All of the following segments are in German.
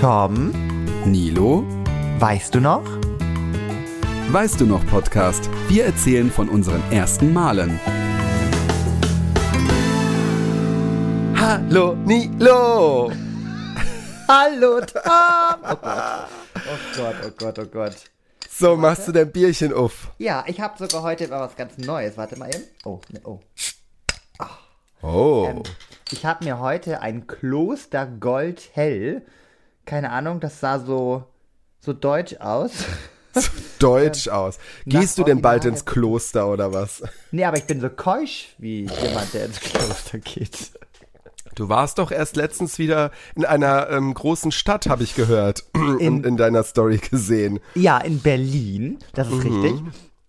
Tom, Nilo, weißt du noch? weißt du noch Podcast? Wir erzählen von unseren ersten Malen. Hallo, Nilo! Hallo Tom! Oh Gott. Oh Gott, oh Gott, oh Gott. So, machst du dein Bierchen auf? Ja, ich habe sogar heute mal was ganz Neues. Warte mal eben. Oh, ne, oh. Oh. Ähm, ich habe mir heute ein Kloster Gold Hell. Keine Ahnung, das sah so, so deutsch aus. Deutsch aus. Gehst du denn bald ins Kloster oder was? nee, aber ich bin so keusch wie jemand, der ins Kloster geht. Du warst doch erst letztens wieder in einer ähm, großen Stadt, habe ich gehört. In, in deiner Story gesehen. Ja, in Berlin, das ist richtig.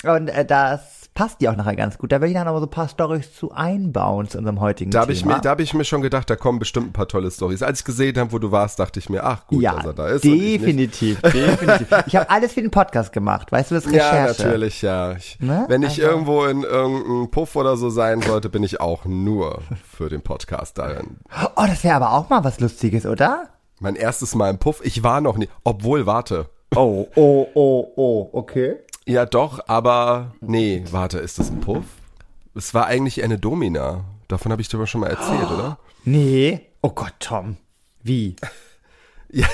Und äh, das passt dir auch nachher ganz gut. Da will ich dann aber so ein paar Storys zu einbauen zu unserem heutigen Da habe ich, Thema. mir- da hab ich mir schon gedacht, da kommen bestimmt ein paar tolle Stories. Als ich gesehen habe, wo du warst, dachte ich mir, ach gut, ja, dass er da ist. und ich definitiv, definitiv. Ich habe alles für den Podcast gemacht, weißt du, das Recherche. Ja, natürlich, ja. Ich, Ne? Wenn ich Also- irgendwo in irgendeinem Puff oder so sein sollte, bin ich auch nur für den Podcast da. Oh, das wäre aber auch mal was Lustiges, oder? Mein erstes Mal im Puff. Ich war noch nie. Obwohl, warte. Oh, oh, oh, oh, okay. Ja, doch, aber nee, warte, ist das ein Puff? Es war eigentlich eine Domina. Davon habe ich dir aber schon mal erzählt, oder? Nee. Oh Gott, Tom. Wie? Ja,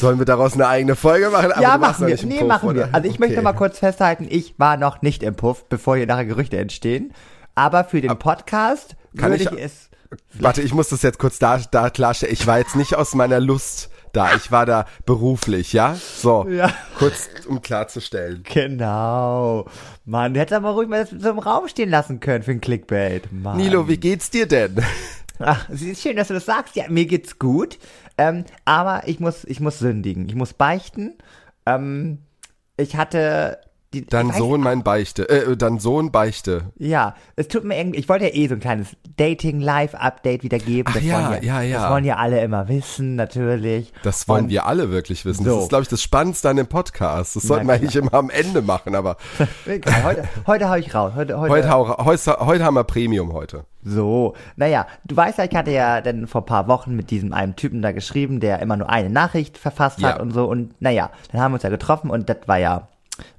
sollen wir daraus eine eigene Folge machen? Aber ja, machen wir. Nee, Puff, machen oder? wir. Also ich möchte Okay. mal kurz festhalten, ich war noch nicht im Puff, bevor hier nachher Gerüchte entstehen. Aber für den Podcast kann würde ich- ich, es. Warte, ich muss das jetzt kurz da, da klarstellen. Ich war jetzt nicht aus meiner Lust da. Ich war da beruflich, ja? So, Ja. kurz um klarzustellen. Genau. Mann, du hättest aber ruhig mal das so im Raum stehen lassen können für ein Clickbait. Mann. Nilo, wie geht's dir denn? Ach, es ist schön, dass du das sagst. Ja, mir geht's gut. Ähm, aber ich muss, ich muss sündigen. Ich muss beichten. Ähm, ich hatte die, weiß- Sohn mein Beichte. Äh, dein Sohn Beichte. Ja, es tut mir irgendwie, ich wollte ja eh so ein kleines Dating-Live-Update wieder geben. Ach das ja, wollen ja, ja. Das wollen ja alle immer wissen, natürlich. Das wollen Und- wir alle wirklich wissen. So. Das ist, glaube ich, das Spannendste an dem Podcast. Das sollten wir eigentlich immer am Ende machen, aber heute, heute hau ich raus. Heute, heute, heute, hau- heute, heute haben wir Premium heute. So, naja, du weißt ja, ich hatte ja dann vor ein paar Wochen mit diesem einen Typen da geschrieben, der immer nur eine Nachricht verfasst hat Ja. und so. Und naja, dann haben wir uns ja getroffen und das war ja,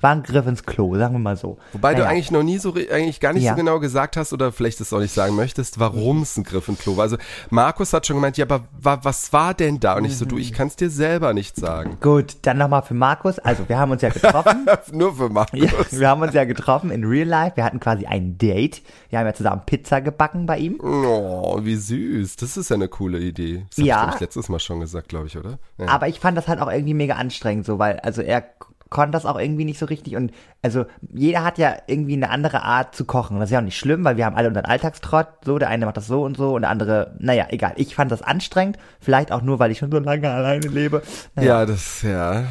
war ein Griff ins Klo, sagen wir mal so. Wobei du naja, eigentlich noch nie so, eigentlich gar nicht Ja. so genau gesagt hast oder vielleicht es auch nicht sagen möchtest, warum es ein Griff in Klo war. Also Markus hat schon gemeint, ja, aber wa, was war denn da? Und ich so, du, ich kann es dir selber nicht sagen. Gut, dann nochmal für Markus. Also, wir haben uns ja getroffen. Nur für Markus. Ja, wir haben uns ja getroffen in Real Life. Wir hatten quasi ein Date. Wir haben ja zusammen Pizza gebacken bei ihm. Oh, wie süß. Das ist ja eine coole Idee. Das Ja. glaub ich, letztes Mal schon gesagt, glaube ich, oder? Ja. Aber ich fand das halt auch irgendwie mega anstrengend, so, weil, also er konnte das auch irgendwie nicht so richtig und, also, jeder hat ja irgendwie eine andere Art zu kochen. Das ist ja auch nicht schlimm, weil wir haben alle unseren Alltagstrott, so, der eine macht das so und so und der andere, naja, egal. Ich fand das anstrengend, vielleicht auch nur, weil ich schon so lange alleine lebe. Naja, Ja, das, ja.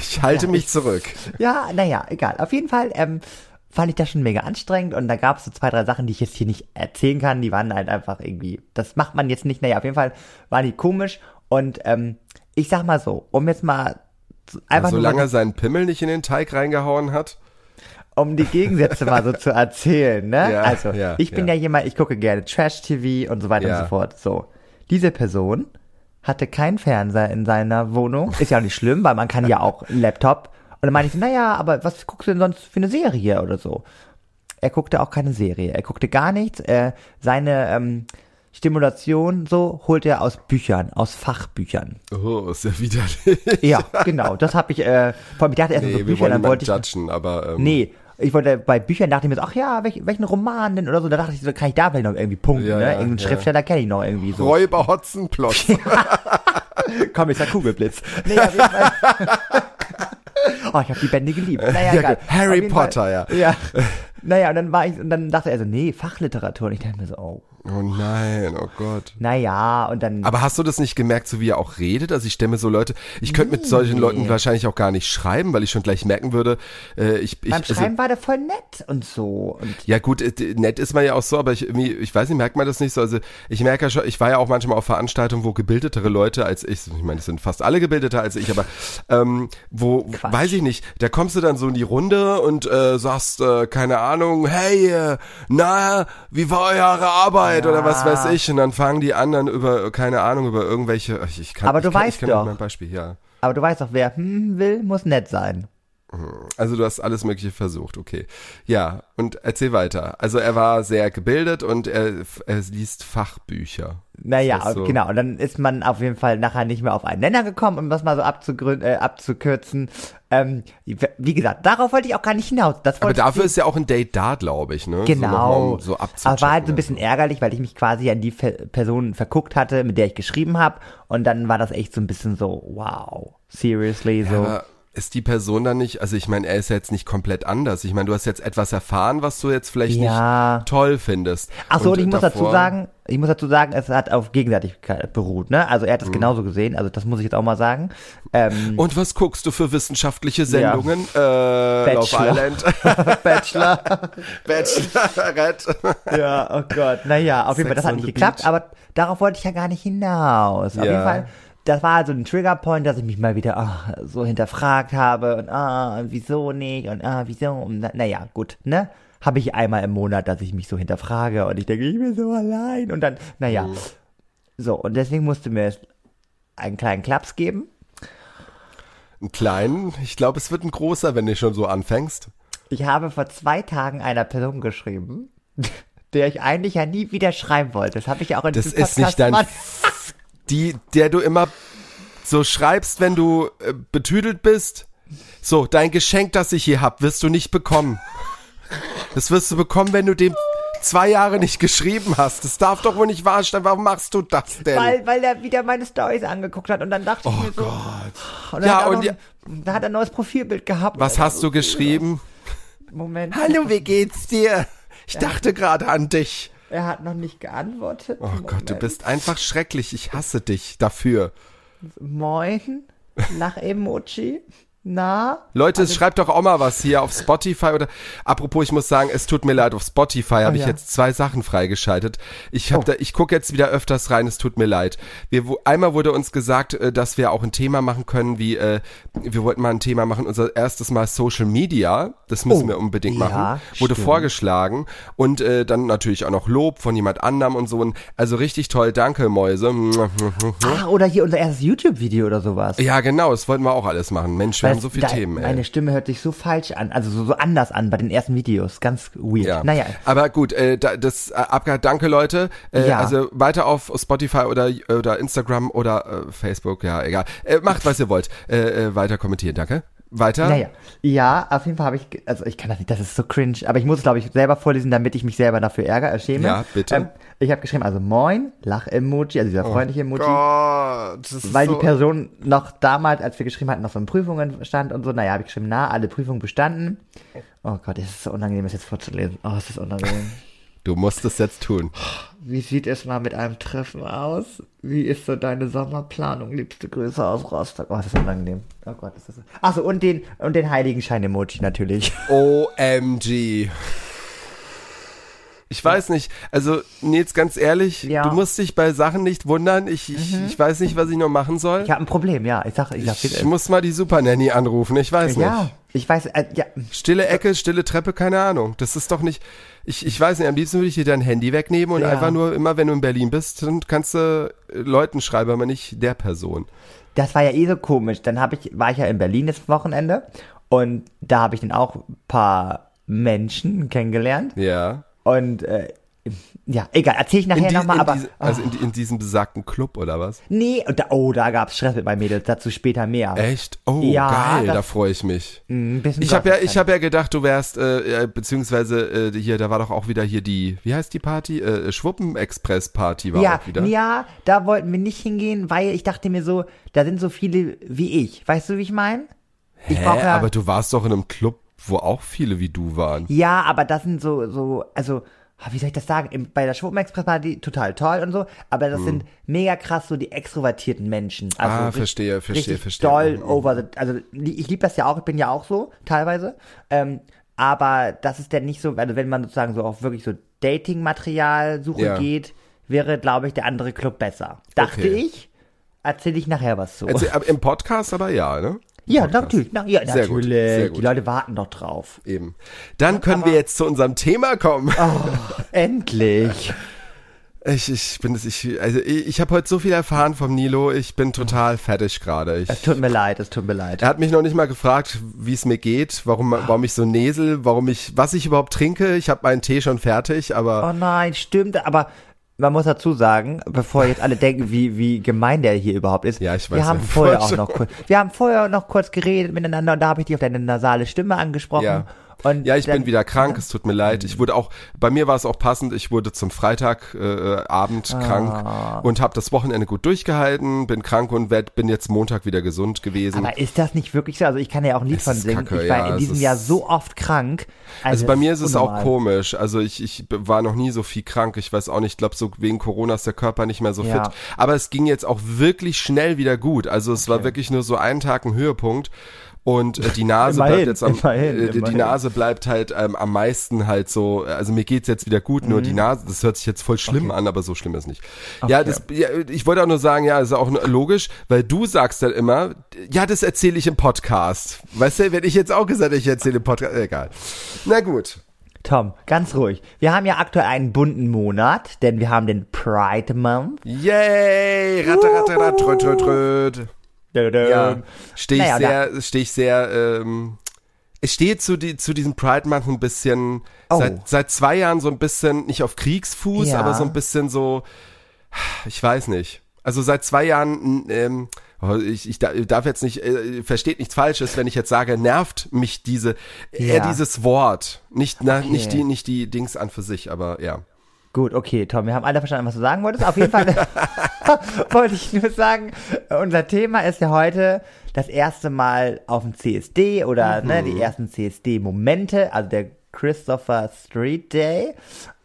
Ich halte mich zurück. Ja, naja, egal. Auf jeden Fall ähm, fand ich das schon mega anstrengend und da gab es so zwei, drei Sachen, die ich jetzt hier nicht erzählen kann. Die waren halt einfach irgendwie, das macht man jetzt nicht. Naja, auf jeden Fall waren die komisch und ähm, ich sag mal so, um jetzt mal einfach nur Solange mal, er seinen Pimmel nicht in den Teig reingehauen hat. um die Gegensätze mal so zu erzählen, ne? Ja, also, ja, ich bin ja. ja. jemand, ich gucke gerne Trash-TV und so weiter Ja. und so fort. So, diese Person hatte keinen Fernseher in seiner Wohnung. Ist ja auch nicht schlimm, weil man kann ja auch einen Laptop. Und dann meine ich so, naja, aber was guckst du denn sonst für eine Serie oder so? Er guckte auch keine Serie. Er guckte gar nichts. Er, seine ähm, Stimulation so holt er aus Büchern, aus Fachbüchern. Oh, ist ja widerlich. Ja, genau. Das habe ich, äh, vor allem ich dachte erst Nee, so Bücher, dann wollte ich. judgen, aber ähm, Nee, ich wollte bei Büchern dachte ich mir so, ach ja, welch, welchen Roman denn oder so. Da dachte ich so, kann ich da vielleicht noch irgendwie punkten, Ja, ne? Irgendeinen ja. Schriftsteller kenne ich noch irgendwie so. Räuber Hotzenplotz. Komm, ist ja Kugelblitz. Nee, auf jeden Fall. oh, ich habe die Bände geliebt. Naja, Ja. Harry Potter, Fall, ja. Ja. Naja, und dann war ich, und dann dachte er so, nee, Fachliteratur. Und ich dachte mir so, oh, Oh nein, oh Gott. naja, und dann. Aber hast du das nicht gemerkt, so wie er auch redet? Also ich stelle mir so Leute, ich könnte mit solchen Leuten wahrscheinlich auch gar nicht schreiben, weil ich schon gleich merken würde, äh, ich, ich beim also, Schreiben war der voll nett und so. Und ja gut, äh, nett ist man ja auch so, aber ich ich weiß nicht, merkt man das nicht so? Also ich merke ja schon, ich war ja auch manchmal auf Veranstaltungen, wo gebildetere Leute als ich, ich meine, es sind fast alle gebildeter als ich, aber ähm, wo, Quatsch. weiß ich nicht, da kommst du dann so in die Runde und äh, sagst, äh, keine Ahnung, hey, äh, na, wie war eure Arbeit? Internet oder was weiß ich und dann fangen die anderen über, keine Ahnung, über irgendwelche, ich, ich kann, Aber du ich kann, weißt ich kann doch. Mein Beispiel, ja. Aber du weißt doch, wer hm will, muss nett sein. Also du hast alles Mögliche versucht, okay. Ja, und erzähl weiter. Also er war sehr gebildet und er, er liest Fachbücher. Naja, so? genau. Und dann ist man auf jeden Fall nachher nicht mehr auf einen Nenner gekommen, um das mal so abzugrün äh, abzukürzen. Ähm, wie gesagt, darauf wollte ich auch gar nicht hinaus. Das Aber dafür ist ja auch ein Date da, glaube ich, ne? So, Genau. nochmal, um so. Aber war halt so ein bisschen ärgerlich, weil ich mich quasi an die Fe- Person verguckt hatte, mit der ich geschrieben habe. Und dann war das echt so ein bisschen so, wow, seriously, so. Aber ist die Person dann nicht, also ich meine, er ist ja jetzt nicht komplett anders. Ich meine, du hast jetzt etwas erfahren, was du jetzt vielleicht Ja. nicht toll findest. Ach so, und, ich muss dazu sagen, ich muss dazu sagen, es hat auf Gegenseitigkeit beruht, ne? Also er hat es Mhm. genauso gesehen, also das muss ich jetzt auch mal sagen. Ähm, Und was guckst du für wissenschaftliche Sendungen? Äh, Love Bachelor. Island, Bachelor. Bachelorette. Ja, oh Gott. Naja, auf jeden Fall, das hat nicht geklappt, aber darauf wollte ich ja gar nicht hinaus. Auf Ja. jeden Fall, das war also ein Triggerpoint, dass ich mich mal wieder ah, so hinterfragt habe und ah, wieso nicht und ah, wieso. Und, na, naja, gut, ne? Habe ich einmal im Monat, dass ich mich so hinterfrage und ich denke, ich bin so allein und dann, naja. Mhm. So, und deswegen musste mir einen kleinen Klaps geben. Einen kleinen, ich glaube, es wird ein großer, wenn du schon so anfängst. Ich habe vor zwei Tagen einer Person geschrieben, der ich eigentlich ja nie wieder schreiben wollte. Das habe ich auch in Das diesem ist nicht Podcast dein, die, der du immer so schreibst, wenn du äh, betüdelt bist. So, dein Geschenk, das ich hier hab, wirst du nicht bekommen. Das wirst du bekommen, wenn du dem zwei Jahre nicht geschrieben hast. Das darf doch wohl nicht wahr sein. Warum machst du das denn? Weil, weil er wieder meine Stories angeguckt hat und dann dachte ich oh mir so, Gott. und Ja, und noch, ja- da hat er ein neues Profilbild gehabt. Was hast du geschrieben? Moment. Hallo, wie geht's dir? Ich dachte gerade an dich. Er hat noch nicht geantwortet. Oh Gott, du Moment. bist einfach schrecklich. Ich hasse dich dafür. Moin. Lach-Emoji. Na? Leute, schreibt doch auch mal was hier auf Spotify oder apropos, ich muss sagen, es tut mir leid, auf Spotify habe ich ja. jetzt zwei Sachen freigeschaltet. Ich habe Oh. da ich gucke jetzt wieder öfters rein, es tut mir leid. Wir einmal wurde uns gesagt, äh, dass wir auch ein Thema machen können, wie äh, wir wollten mal ein Thema machen, unser erstes Mal Social Media, das müssen Oh, wir unbedingt ja, machen. Wurde stimmt. vorgeschlagen und äh, dann natürlich auch noch Lob von jemand anderem und so. Also richtig toll, danke Mäuse. Ah, oder hier unser erstes YouTube-Video oder sowas. Ja, genau, das wollten wir auch alles machen. Mensch, haben so viele Themen, ey. Meine Stimme hört sich so falsch an, also so, so anders an bei den ersten Videos. Ganz weird. Ja. Naja. Aber gut, äh, da, das äh, abgehakt, danke Leute. Äh, Ja. Also weiter auf Spotify oder oder Instagram oder äh, Facebook, ja, egal. Äh, macht, was ihr wollt. Äh, äh, weiter kommentieren, danke. Weiter. Naja, ja, auf jeden Fall habe ich, also ich kann das nicht, das ist so cringe, aber ich muss es, glaube ich, selber vorlesen, damit ich mich selber dafür ärgere, äh, schäme. Ja, bitte. Ähm, ich habe geschrieben, also moin, Lach-Emoji, also dieser freundliche Emoji, Gott, das ist weil so, die Person noch damals, als wir geschrieben hatten, noch so in Prüfungen stand und so, naja, habe ich geschrieben, na, alle Prüfungen bestanden. Oh Gott, es ist so unangenehm, das jetzt vorzulesen. Oh, es ist unangenehm. Du musst es jetzt tun. Wie sieht es mal mit einem Treffen aus? Wie ist so deine Sommerplanung? Liebste Grüße aus Rostock. Oh, das ist unangenehm. Oh Gott, ist das so. Achso, und den, und den Heiligenschein-Emoji natürlich. OMG. Ich weiß nicht, also Nils, ganz ehrlich, Ja. du musst dich bei Sachen nicht wundern. Ich, ich, ich weiß nicht, was ich noch machen soll. Ich habe ein Problem, ja. Ich sag, ich sag, Ich muss mal die Super Nanny anrufen, ich weiß Ja, nicht. ich weiß, äh, ja. Stille Ecke, stille Treppe, keine Ahnung. Das ist doch nicht. Ich, ich weiß nicht, am liebsten würde ich dir dein Handy wegnehmen und Ja. einfach nur, immer wenn du in Berlin bist, dann kannst du äh, Leuten schreiben, aber nicht der Person. Das war ja eh so komisch. Dann hab ich, war ich ja in Berlin das Wochenende und da habe ich dann auch ein paar Menschen kennengelernt. Ja. Und äh, ja, egal, erzähle ich nachher nochmal, aber. diese, also in, die- in diesem besagten Club oder was? nee, und da, oh, da gab's Stress mit meinen Mädels, dazu später mehr. Echt? Oh, Ja, geil, das- da freue ich mich. Bisschen Ich habe ja, ich habe ja gedacht, du wärst, äh, äh, beziehungsweise äh, hier, da war doch auch wieder hier die, wie heißt die Party? Äh, Schwuppen-Express-Party war ja, auch wieder. ja, da wollten wir nicht hingehen, weil ich dachte mir so, da sind so viele wie ich. Weißt du, wie ich meine? Ich Hä? ja, Aber du warst doch in einem Club, wo auch viele wie du waren. ja, aber das sind so, so, also, ah, wie soll ich das sagen? Bei der Schwuppen-Express-Party total toll und so, aber das sind mega krass so die extrovertierten Menschen. Also Hm. Ah, verstehe, verstehe, verstehe. Doll Mhm. over the, also ich liebe das ja auch, ich bin ja auch so, teilweise. Ähm, aber das ist dann nicht so, also wenn man sozusagen so auf wirklich so Dating-Material-Suche Ja. geht, wäre, glaube ich, der andere Club besser. Dachte Okay. ich, erzähle ich nachher was zu. Also, aber Im Podcast aber ja, ne? Ja, natürlich, na, ja, Sehr gut, natürlich. sehr gut. Die Leute warten doch drauf. Eben. Dann können wir jetzt zu unserem Thema kommen. Oh. Endlich. Ich, ich bin es, ich, also ich, ich habe heute so viel erfahren vom Nilo, ich bin total fertig gerade. Ich- Es tut mir leid, es tut mir leid. Er hat mich noch nicht mal gefragt, wie es mir geht, warum, warum ich so nesel, warum ich, was ich überhaupt trinke. Ich habe meinen Tee schon fertig, aber Oh nein, stimmt, aber man muss dazu sagen, bevor jetzt alle denken, wie, wie gemein der hier überhaupt ist. Ja, ich Wir weiß haben ja vorher auch noch kurz, wir haben vorher noch kurz geredet miteinander und da habe ich dich auf deine nasale Stimme angesprochen. Ja. Und ja, ich dann, bin wieder krank, es tut mir leid. Ich wurde auch, bei mir war es auch passend, ich wurde zum Freitagabend äh, Ah. krank und habe das Wochenende gut durchgehalten, bin krank und werd, bin jetzt Montag wieder gesund gewesen. Aber ist das nicht wirklich so? Also ich kann ja auch ein Lied Es von singen. kacke, ich war ja, in es diesem Jahr so oft krank. Also bei das mir ist es auch unnormal. komisch. Also ich, ich war noch nie so viel krank. Ich weiß auch nicht, ich glaube so wegen Corona ist der Körper nicht mehr so Ja. fit. Aber es ging jetzt auch wirklich schnell wieder gut. Also es war wirklich nur so einen Tag ein Höhepunkt. Und äh, die Nase Immerhin, bleibt jetzt am, immerhin, äh, die, die immerhin. Nase bleibt halt ähm, am meisten halt so, also mir geht's jetzt wieder gut, Mhm. nur die Nase, das hört sich jetzt voll schlimm an, aber so schlimm ist nicht. Ja, das, ja, ich wollte auch nur sagen, ja, ist auch logisch, weil du sagst dann immer, ja, das erzähle ich im Podcast. Weißt du, wenn ich jetzt auch gesagt ich erzähle im Podcast, egal. Na gut. Tom, ganz ruhig. Wir haben ja aktuell einen bunten Monat, denn wir haben den Pride Month. Yay! Ratte, ratte, ratte, tröt, tröt, tröt. Ja, stehe ich Naja, sehr, stehe ich sehr, ähm, ich stehe zu, die, zu diesem Pride Month ein bisschen, Oh. seit, seit zwei Jahren so ein bisschen, nicht auf Kriegsfuß, Ja. aber so ein bisschen so, ich weiß nicht. Also seit zwei Jahren, ähm, oh, ich, ich da- darf jetzt nicht, äh, versteht nichts Falsches, wenn ich jetzt sage, nervt mich diese, eher Ja. dieses Wort. Nicht, na, Okay. nicht die, nicht die Dings an für sich, aber ja. Gut, okay, Tom, wir haben alle verstanden, was du sagen wolltest. Auf jeden Fall wollte ich nur sagen, unser Thema ist ja heute das erste Mal auf dem CSD oder ne, Mhm. die ersten CSD-Momente, also der Christopher Street Day.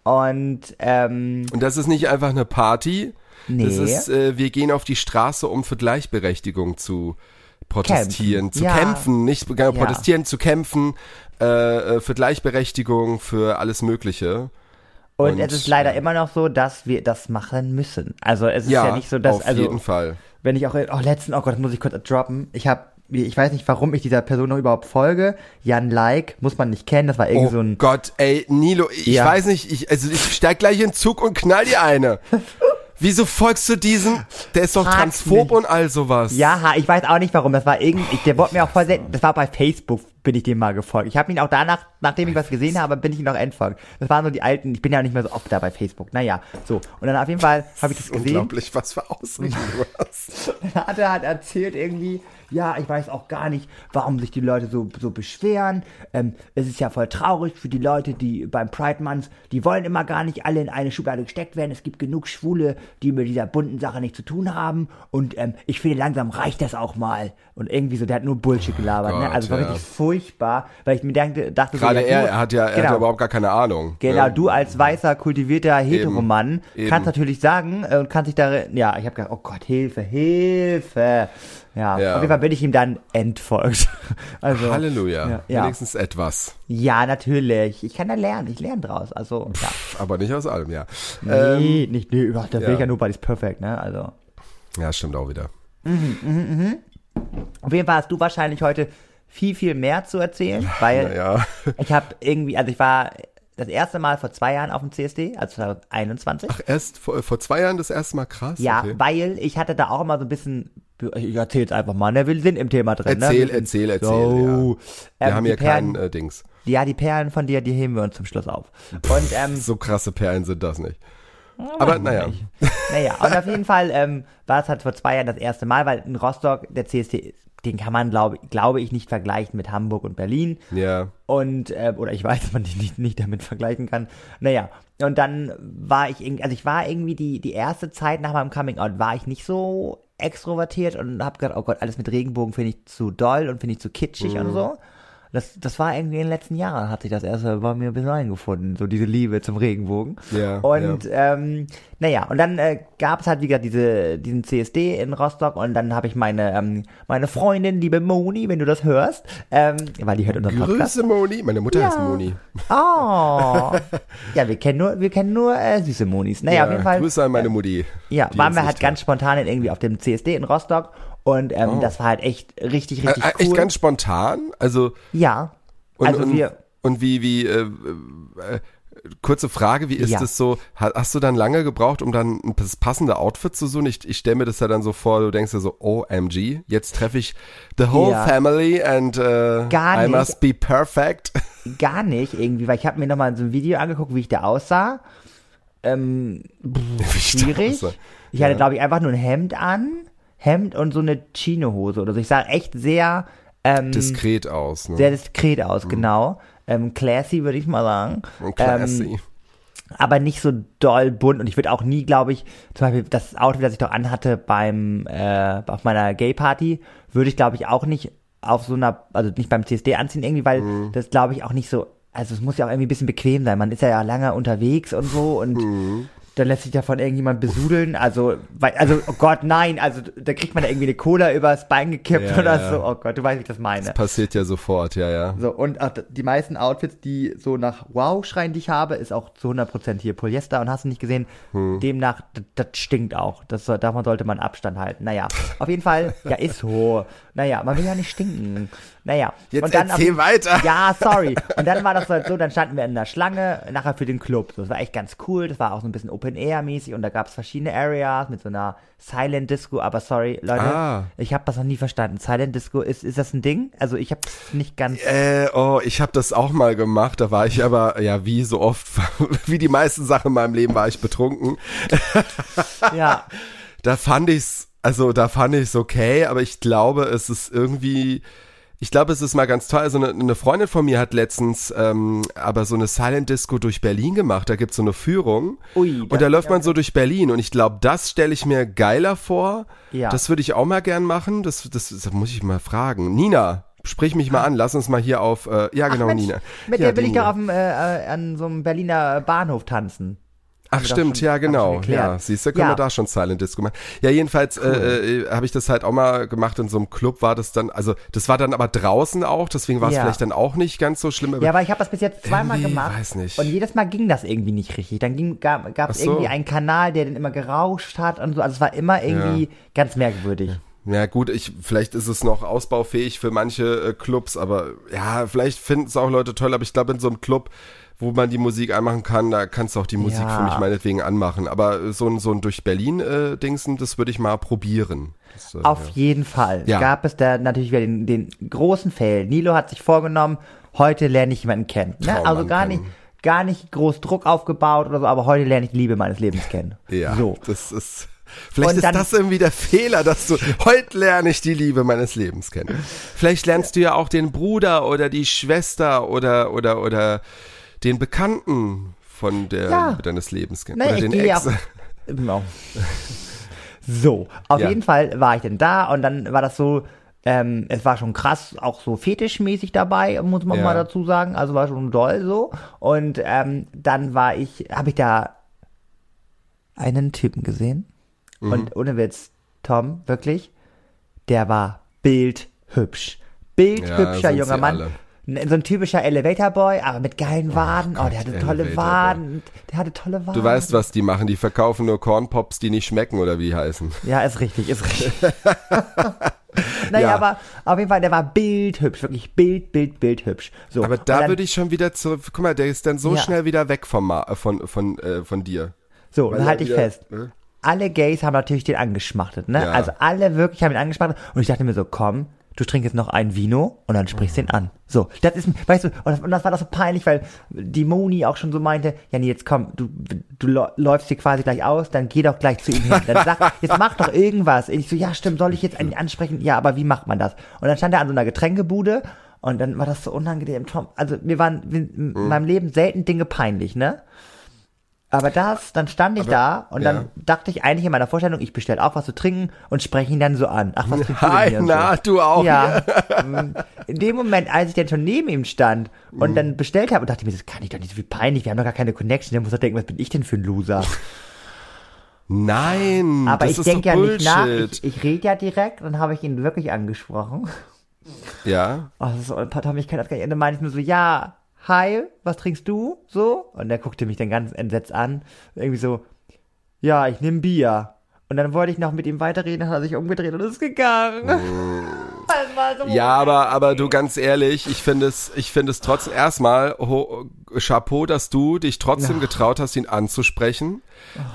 Und ähm, Und das ist nicht einfach eine Party. Nee. Das ist, äh, wir gehen auf die Straße, um für Gleichberechtigung zu protestieren, Kämpfen. zu Ja. kämpfen, nicht genau, protestieren, zu kämpfen, äh, äh, für Gleichberechtigung, für alles Mögliche. Und, Und, es ist leider ja. immer noch so, dass wir das machen müssen. Also es ist ja, Ja, nicht so, dass auf also jeden Fall. wenn ich auch oh letzten oh Gott, das muss ich kurz droppen. Ich habe ich weiß nicht, warum ich dieser Person noch überhaupt folge. Jan Like, muss man nicht kennen, das war irgendwie Oh so ein Gott, ey, Nilo, ich Ja. weiß nicht, ich, also ich steig gleich in den Zug und knall dir eine. Wieso folgst du diesem? Der ist doch Frag's transphob mich. und all sowas. Ja, ha, ich weiß auch nicht warum. Das war irgendwie, der wurde mir auch voll das war bei Facebook, bin ich dem mal gefolgt. Ich habe ihn auch danach, nachdem ich was gesehen habe, bin ich ihm noch entfolgt. Das waren so die alten, ich bin ja nicht mehr so oft da bei Facebook. Naja, so. Und dann auf jeden Fall habe ich das gesehen. Unglaublich, was für Ausreden du hast. Dann hat er halt erzählt irgendwie, ja, ich weiß auch gar nicht, warum sich die Leute so, so beschweren. Ähm, es ist ja voll traurig für die Leute, die beim Pride Month, die wollen immer gar nicht alle in eine Schublade gesteckt werden. Es gibt genug Schwule, die mit dieser bunten Sache nichts zu tun haben. Und ähm, ich finde, langsam reicht das auch mal. Und irgendwie so, der hat nur Bullshit gelabert. ne? Gott, Also es war ja. richtig furchtbar, weil ich mir dachte, dachte Gerade so, ja, er, du- er hat ja, er hat genau. ja überhaupt gar keine Ahnung. Genau, ne? du als weißer, kultivierter Heteromann kannst natürlich sagen äh, und kannst dich darin, ja, ich habe gedacht, oh Gott, Hilfe, Hilfe. Ja, Ja. auf jeden Fall bin ich ihm dann entfolgt. Also, Halleluja. Ja, ja. Wenigstens etwas. ja, natürlich. Ich kann da lernen, ich lerne draus. Also, ja. Aber nicht aus allem, ja. Ähm, Nee, nicht, nee, überhaupt, da will ja. ich ja nobody's perfect, ne? Also. ja, stimmt auch wieder. Auf jeden Fall hast du wahrscheinlich heute viel, viel mehr zu erzählen, weil Naja. ich habe irgendwie, also ich war das erste Mal vor zwei Jahren auf dem CSD, also 2021. Ach, erst vor, vor zwei Jahren das erste Mal krass. Ja, okay. weil ich hatte da auch immer so ein bisschen, ich erzähl's einfach mal, ne? Wir sind im Thema drin, ne? Erzähl, sind- erzähl, erzähl, So. Wir Ähm, haben hier Perlen, kein äh, Dings. Ja, die Perlen von dir, die heben wir uns zum Schluss auf. Und, ähm, So krasse Perlen sind das nicht. Aber naja. nicht. Naja, und auf jeden Fall ähm, war es halt vor zwei Jahren das erste Mal, weil in Rostock der CSD, den kann man, glaube glaube ich, nicht vergleichen mit Hamburg und Berlin. Ja. Und, äh, oder ich weiß, dass man die nicht, nicht damit vergleichen kann. Naja, und dann war ich irgendwie, also ich war irgendwie die, die erste Zeit nach meinem Coming Out, war ich nicht so extrovertiert und hab gedacht, oh Gott, alles mit Regenbogen finde ich zu doll und finde ich zu kitschig Mhm. und so. Das, das war irgendwie in den letzten Jahren, hat sich das erst bei mir ein bisschen eingefunden, so diese Liebe zum Regenbogen. Ja, Und ähm, naja, und dann äh, gab es halt wieder diese, diesen CSD in Rostock und dann habe ich meine, ähm, meine Freundin, liebe Moni, wenn du das hörst, ähm, weil die hört unseren Podcast. Grüße Moni. Meine Mutter Ja. heißt Moni. Oh. ja, wir kennen nur, wir kennen nur äh, süße Monis. Naja, auf jeden Fall. Grüße an meine Mutti. ja, waren wir halt ganz spontan irgendwie auf dem CSD in Rostock und ähm, das war halt echt richtig, richtig Äh, cool. Echt ganz spontan? Also, ja. und, also und, wir, und wie, wie, äh, äh, kurze Frage, wie ist Ja. es so? Ha- Hast du dann lange gebraucht, um dann das passende Outfit zu suchen? Ich, ich stelle mir das ja dann so vor, du denkst dir so, OMG, jetzt treffe ich the whole Ja. family and uh, Gar I nicht. must be perfect. Gar nicht irgendwie, weil ich habe mir nochmal so ein Video angeguckt, wie ich da aussah. Ähm, ich da schwierig. aussah. Ich hatte, glaube ich, einfach nur ein Hemd an. Hemd und so eine Chinohose oder so. Ich sah echt sehr, ähm, Diskret aus. Ne? sehr diskret aus, genau. Ähm, classy, würde ich mal sagen. Und classy. aber nicht so doll bunt und ich würde auch nie, glaube ich, zum Beispiel das Outfit, das ich doch anhatte beim äh, auf meiner Gay Party, würde ich glaube ich auch nicht auf so einer, also nicht beim CSD anziehen irgendwie, weil Mhm. das glaube ich auch nicht so, also es muss ja auch irgendwie ein bisschen bequem sein. Man ist ja, ja lange unterwegs und so und Mhm. Dann lässt sich davon irgendjemand besudeln, also, weil, also, oh Gott, nein, also da kriegt man da irgendwie eine Cola übers Bein gekippt Ja, oder ja. so, oh Gott, du weißt, wie ich das meine. Passiert ja sofort, ja, ja. So, und auch die meisten Outfits, die so nach Wow schreien, die ich habe, ist auch zu 100% hier Polyester und hast du nicht gesehen. Hm. Demnach, das, das stinkt auch. Das, davon sollte man Abstand halten. Naja, auf jeden Fall, ja, ist so. Naja, man will ja nicht stinken. Naja. Jetzt und dann erzähl auf- weiter. Ja, sorry. Und dann war das halt so, dann standen wir in der Schlange, nachher für den Club. So, Das war echt ganz cool. Das war auch so ein bisschen Open-Air-mäßig und da gab es verschiedene Areas mit so einer Silent Disco. Aber sorry, Leute, Ah. ich habe das noch nie verstanden. Silent Disco, ist, ist das ein Ding? Also ich habe nicht ganz... Äh, oh, ich habe das auch mal gemacht. Da war ich aber, ja, wie so oft, wie die meisten Sachen in meinem Leben war ich betrunken. Ja, Da fand ich's, also da fand ich's okay, aber ich glaube, es ist irgendwie, ich glaube, es ist mal ganz toll. Also eine, eine Freundin von mir hat letztens ähm, aber so eine Silent Disco durch Berlin gemacht. Da gibt's so eine Führung Ui, und da läuft man so durch Berlin und ich glaube, das stelle ich mir geiler vor. Ja. Das würde ich auch mal gern machen. Das, das, das muss ich mal fragen. Nina, sprich mich mal an. Lass uns mal hier auf. Äh, ja, genau, Mensch, Nina. Mit ja, der will die ich doch Nina. auf dem, äh, äh, an so einem Berliner Bahnhof tanzen. Ach stimmt, schon- ja genau. Ja, siehst du, können Ja. wir da schon Silent Disco machen. Ja, jedenfalls äh, äh, habe ich das halt auch mal gemacht in so einem Club, war das dann, also das war dann aber draußen auch, deswegen war es Ja. vielleicht dann auch nicht ganz so schlimm. Ja, aber ich habe das bis jetzt zweimal gemacht. weiß nicht. Und jedes Mal ging das irgendwie nicht richtig. Dann ging, gab es so. irgendwie einen Kanal, der dann immer gerauscht hat und so. Also es war immer irgendwie ganz merkwürdig. Ja gut, ich vielleicht ist es noch ausbaufähig für manche äh, Clubs, aber ja, vielleicht finden es auch Leute toll, aber ich glaube in so einem Club, wo man die Musik anmachen kann, da kannst du auch die Musik Ja. für mich meinetwegen anmachen. Aber äh, so ein so ein durch Berlin äh, das würde ich mal probieren. Das, äh, Auf jeden Fall Ja. gab es da natürlich wieder den, den großen Fail. Nilo hat sich vorgenommen, heute lerne ich jemanden kennen. Ne? Also gar kennen. nicht, gar nicht groß Druck aufgebaut oder so, aber heute lerne ich die Liebe meines Lebens kennen. Ja, So. das ist. Vielleicht Und ist dann- das irgendwie der Fehler, dass du heute lerne ich die Liebe meines Lebens kennen. Vielleicht lernst du ja auch den Bruder oder die Schwester oder oder oder den Bekannten von der Ja. Liebe deines Lebens Naja, oder den ja Ex. auch. Genau. So, auf Ja. jeden Fall war ich dann da und dann war das so, ähm, es war schon krass, auch so fetischmäßig dabei, muss man Ja. mal dazu sagen. Also war schon doll so. Und ähm, dann war ich, habe ich da einen Typen gesehen. Mhm. Und ohne Witz, Tom, wirklich, der war bildhübsch. Bildhübscher sind junger Mann. alle. So ein typischer Elevator Boy, aber mit geilen Waden. Oh, Gott, der hatte tolle Elevator Boy. Waden. Der hatte tolle Waden. Du weißt, was die machen, die verkaufen nur Cornpops, die nicht schmecken oder wie heißen. Ja, ist richtig, ist richtig. naja, Ja. aber auf jeden Fall, der war bildhübsch, wirklich Bild, Bild, Bildhübsch. So, Aber da dann- würde ich schon wieder zurück. Guck mal, der ist dann so Ja. schnell wieder weg vom äh, von von äh, von dir. So, Weil dann halte ich wieder- fest. ne? Alle Gays haben natürlich den angeschmachtet, ne? Ja. Also alle wirklich haben ihn angeschmachtet. Und ich dachte mir so, komm, du trinkst jetzt noch ein Vino und dann sprichst du ihn an. So, das ist, weißt du, und das, und das war doch so peinlich, weil die Moni auch schon so meinte, ja nee, jetzt komm, du, du läufst hier quasi gleich aus, dann geh doch gleich zu ihm hin. Dann sag, jetzt mach doch irgendwas. Und ich so, ja stimmt, soll ich jetzt einen ansprechen? Ja, aber wie macht man das? Und dann stand er an so einer Getränkebude und dann war das so unangenehm. Tom, also mir waren in Mhm. meinem Leben selten Dinge peinlich, ne? Aber das, dann stand ich da und ja. dann dachte ich eigentlich in meiner Vorstellung, ich bestelle auch was zu trinken und spreche ihn dann so an. Ach, was trinkst du denn Hi, hier und na, so? du auch. Ja. Mm. In dem Moment, als ich dann schon neben ihm stand und Mhm. dann bestellt habe, dachte ich mir, das kann ich doch nicht so viel peinlich, wir haben doch gar keine Connection, der muss doch denken, was bin ich denn für ein Loser? Nein, Aber ich denke ja Bullshit. nicht nach, ich, ich rede ja direkt und habe ich ihn wirklich angesprochen. ja. Oh, das ist so ein paar Tom, ich kann das gar nicht. Und dann meinte ich nur so, ja, hi, was trinkst du? So. Und er guckte mich dann ganz entsetzt an. Irgendwie so, ja, ich nehme Bier. Und dann wollte ich noch mit ihm weiterreden, dann hat er sich umgedreht und ist gegangen. So Ja, aber, aber du ganz ehrlich, ich finde es, ich finde es trotzdem erstmal ho- Chapeau, dass du dich trotzdem getraut hast, ihn anzusprechen,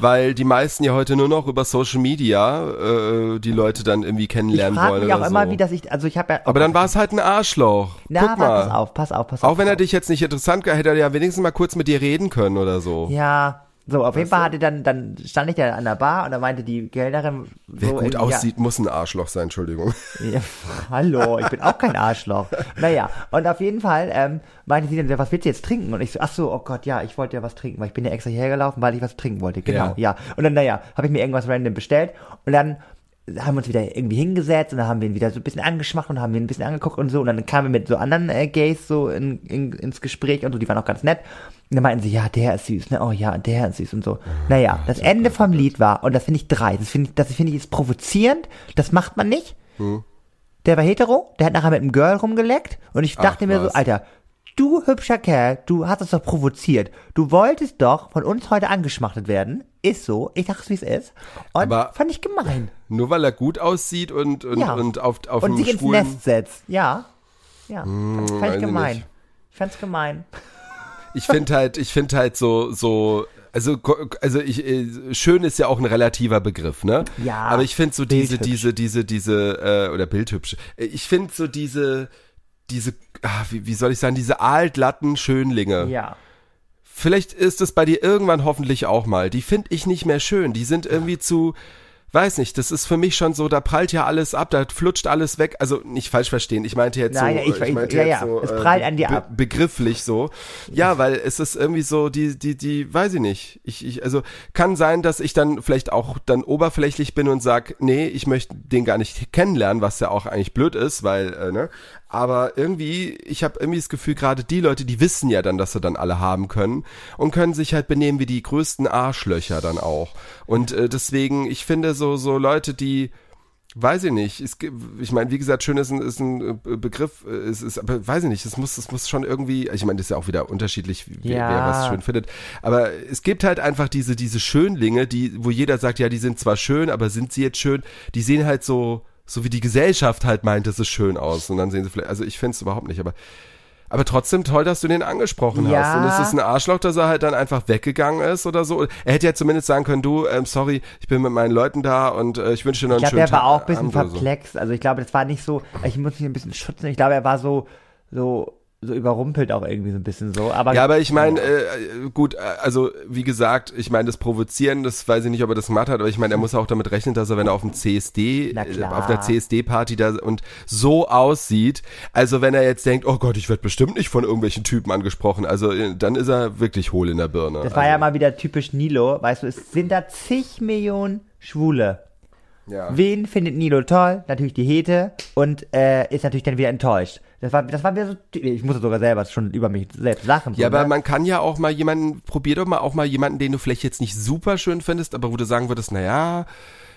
weil die meisten ja heute nur noch über Social Media äh, die Leute dann irgendwie Ich kennenlernen frage wollen mich auch oder immer, so. wie das ich, also ich habe ja. aber dann war es halt ein Arschloch. Na, Guck mal. pass auf, pass auf, pass auf. Auch wenn er dich jetzt nicht interessant hätte er ja wenigstens mal kurz mit dir reden können oder so. Ja, so, auf jeden Fall hatte dann, dann stand ich da an der Bar und da meinte die Kellnerin. Wer so gut aussieht, muss ein Arschloch sein, Entschuldigung. Ja, ja, hallo, ich bin auch kein Arschloch. Naja, und auf jeden Fall ähm, meinte sie dann, ja, was willst du jetzt trinken? Und ich so, ach so, oh Gott, ja, ich wollte ja was trinken, weil ich bin ja extra hierher gelaufen, weil ich was trinken wollte. Genau, Ja. ja. Und dann, naja, habe ich mir irgendwas random bestellt und dann haben wir uns wieder irgendwie hingesetzt und dann haben wir ihn wieder so ein bisschen angeschmacht und haben ihn ein bisschen angeguckt und so und dann kamen wir mit so anderen äh, Gays so in, in, ins Gespräch und so, die waren auch ganz nett. Und dann meinten sie, ja, der ist süß, ne? Oh ja, der ist süß und so. Naja, das Ende vom Lied war, und das finde ich drei, das finde ich, das finde ich ist provozierend, das macht man nicht. Der war hetero, der hat nachher mit einem Girl rumgeleckt und ich dachte mir so. Alter, du hübscher Kerl, du hast es doch provoziert. Du wolltest doch von uns heute angeschmachtet werden. Ist so, ich dachte, wie es ist. Und Aber- fand ich gemein. Nur weil er gut aussieht und, und, Ja. und auf, auf Und sich ins schwulen... Nest setzt. Ja. Ja. fand weiß ich gemein. nicht. Ich fand's gemein. Ich finde halt, ich finde halt so, so, also, also ich, äh, schön ist ja auch ein relativer Begriff, ne? Ja, Aber ich finde so diese, diese, diese, diese, äh, oder bildhübsch. Ich finde so diese, diese, ah, wie, wie soll ich sagen, diese altlatten Schönlinge. Ja. Vielleicht ist es bei dir irgendwann hoffentlich auch mal. Die finde ich nicht mehr schön. Die sind irgendwie zu, weiß nicht, das ist für mich schon so, da prallt ja alles ab, da flutscht alles weg. Also nicht falsch verstehen. Ich meinte jetzt Nein, so, ich- ich- meinte ja, jetzt ja, so, es äh, prallt an dir be- ab. Begrifflich so. Ja, weil es ist irgendwie so, die, die, die, weiß ich nicht. Ich, ich, also kann sein, dass ich dann vielleicht auch dann oberflächlich bin und sag, nee, ich möchte den gar nicht kennenlernen, was ja auch eigentlich blöd ist, weil, äh, ne? Aber irgendwie, ich habe irgendwie das Gefühl, gerade die Leute, die wissen ja dann, dass sie dann alle haben können und können sich halt benehmen wie die größten Arschlöcher dann auch. Und äh, deswegen, ich finde so, so Leute, die, Weiß ich nicht. Es, ich meine, wie gesagt, schön ist ein, ist ein äh, Begriff. äh, Es ist, aber weiß ich nicht. Es muss, es muss schon irgendwie. Ich meine, das ist ja auch wieder unterschiedlich, wie, Ja. wer was schön findet. Aber es gibt halt einfach diese diese Schönlinge, die, wo jeder sagt, ja, die sind zwar schön, aber sind sie jetzt schön? Die sehen halt so, so wie die Gesellschaft halt meint, es ist schön aus. Und dann sehen sie vielleicht. Also ich finde es überhaupt nicht. Aber aber trotzdem toll, dass du den angesprochen Ja. hast. Und es ist ein Arschloch, dass er halt dann einfach weggegangen ist oder so. Er hätte ja zumindest sagen können, du, ähm, sorry, ich bin mit meinen Leuten da und äh, ich wünsche dir noch Ich einen glaube, schönen der war Tag. auch ein bisschen Abend so. Also ich glaube, das war nicht so, ich muss mich ein bisschen schützen. Ich glaube, er war so, so, so überrumpelt auch irgendwie so ein bisschen so. Aber, Ja, aber ich meine, äh, gut, also wie gesagt, ich meine, das Provozieren, das weiß ich nicht, ob er das gemacht hat, aber ich meine, er muss auch damit rechnen, dass er, wenn er auf dem CSD, äh, auf einer CSD-Party da und so aussieht, also wenn er jetzt denkt, oh Gott, ich werde bestimmt nicht von irgendwelchen Typen angesprochen, also äh, dann ist er wirklich hohl in der Birne. das war also, ja mal wieder typisch Nilo. Weißt du, es sind da zig Millionen Schwule. ja. Wen findet Nilo toll? Natürlich die Hete und äh, ist natürlich dann wieder enttäuscht. Das war, das war wieder so, ich musste sogar selber schon über mich selbst lachen. so, Ja, aber ne? man kann ja auch mal jemanden, probier doch mal auch mal jemanden, den du vielleicht jetzt nicht super schön findest, aber wo du sagen würdest, na ja,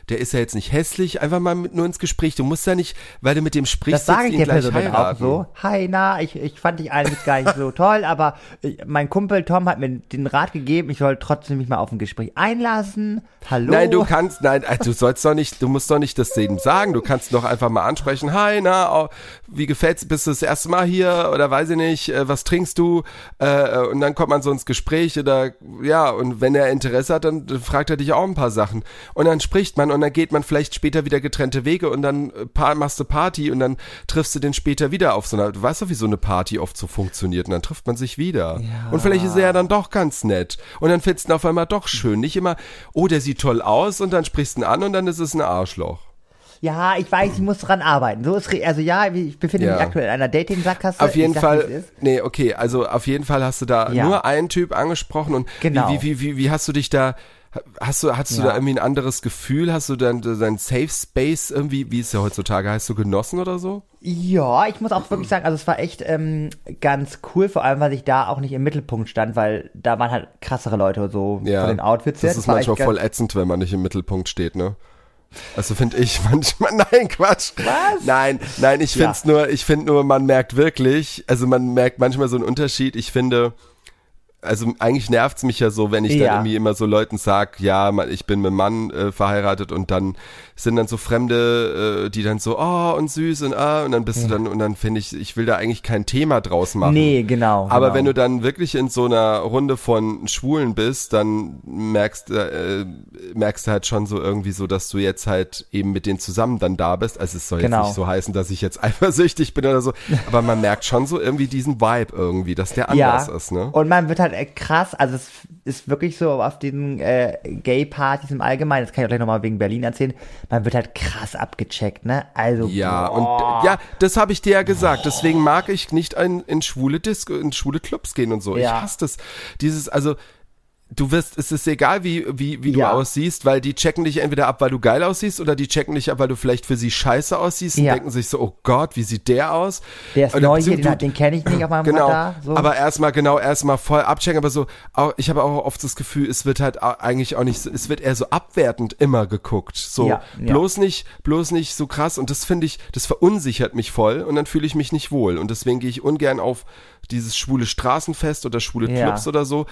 der ist ja jetzt nicht hässlich, einfach mal mit, nur ins Gespräch. Du musst ja nicht, weil du mit dem sprichst, Das sage ich ihn der Person auch so. Hi, na, ich, ich fand dich eigentlich gar nicht so toll, aber ich, mein Kumpel Tom hat mir den Rat gegeben, ich soll trotzdem mich mal auf ein Gespräch einlassen. Hallo. Nein, du kannst, nein, äh, du sollst doch nicht, du musst doch nicht das dem sagen. Du kannst doch einfach mal ansprechen. Hi, na, wie gefällt's? Bist du das erste Mal hier oder weiß ich nicht? Äh, was trinkst du? Äh, und dann kommt man so ins Gespräch oder ja. Und wenn er Interesse hat, dann fragt er dich auch ein paar Sachen. Und dann spricht man und dann geht man vielleicht später wieder getrennte Wege und dann äh, machst du Party und dann triffst du den später wieder auf so einer. Du weißt doch, wie so eine Party oft so funktioniert. Und dann trifft man sich wieder. Und vielleicht ist er ja dann doch ganz nett. Und dann findest du ihn auf einmal doch schön. Nicht immer, oh, der sieht toll aus und dann sprichst du ihn an und dann ist es ein Arschloch. Ja, ich weiß, ich muss dran arbeiten. So ist, also ja, ich befinde Ja. mich aktuell in einer Dating-Sackgasse. Auf jeden sag, Fall, nee, okay, also auf jeden Fall hast du da Ja. nur einen Typ angesprochen und Genau. wie, wie, wie, wie hast du dich da, hast du, hast du Ja. da irgendwie ein anderes Gefühl? Hast du dann dein Safe Space irgendwie, wie es ja heutzutage heißt, so genossen oder so? Ja, ich muss auch wirklich sagen, also es war echt ähm, ganz cool, vor allem, weil ich da auch nicht im Mittelpunkt stand, weil da waren halt krassere Leute so Ja. von den Outfits her. Das ist war echt manchmal voll ätzend, wenn man nicht im Mittelpunkt steht, ne? Also finde ich manchmal, nein, Quatsch. Was? Nein, nein, ich Ja. find's nur, ich finde nur, man merkt wirklich, also man merkt manchmal so einen Unterschied. Ich finde, also eigentlich nervt's mich ja so, wenn ich dann Ja. irgendwie immer so Leuten sag, ja, ich bin mit einem Mann äh, verheiratet und dann sind dann so Fremde, äh, die dann so, oh, und süß und ah, und dann bist du dann, und dann finde ich, ich will da eigentlich kein Thema draus machen. Nee, genau. Aber genau. wenn du dann wirklich in so einer Runde von Schwulen bist, dann merkst, äh, merkst du halt schon so irgendwie so, dass du jetzt halt eben mit denen zusammen dann da bist. Also es soll Genau. jetzt nicht so heißen, dass ich jetzt eifersüchtig bin oder so, aber man merkt schon so irgendwie diesen Vibe irgendwie, dass der anders ist, ne? Und man wird halt äh, krass, also es ist wirklich so auf diesen äh, Gay-Partys im Allgemeinen, das kann ich auch gleich nochmal wegen Berlin erzählen, man wird halt krass abgecheckt, ne? Also, Ja, und boah. äh, ja, das habe ich dir ja gesagt. Deswegen mag ich nicht in, in schwule Disco, in schwule Clubs gehen und so. Ich Ja. hasse das. Dieses, also du wirst, es ist egal, wie, wie, wie du Ja. aussiehst, weil die checken dich entweder ab, weil du geil aussiehst, oder die checken dich ab, weil du vielleicht für sie scheiße aussiehst und Ja. denken sich so, oh Gott, wie sieht der aus? der ist Oder neu hier, den, den kenne ich nicht auf meinem Genau, Radar. So. aber erstmal genau erstmal voll abchecken, aber so auch, ich habe auch oft das Gefühl, es wird halt eigentlich auch nicht so, es wird eher so abwertend immer geguckt, so Ja, bloß nicht bloß nicht so krass und das finde ich, das verunsichert mich voll und dann fühle ich mich nicht wohl und deswegen gehe ich ungern auf dieses schwule Straßenfest oder schwule. Clubs oder so.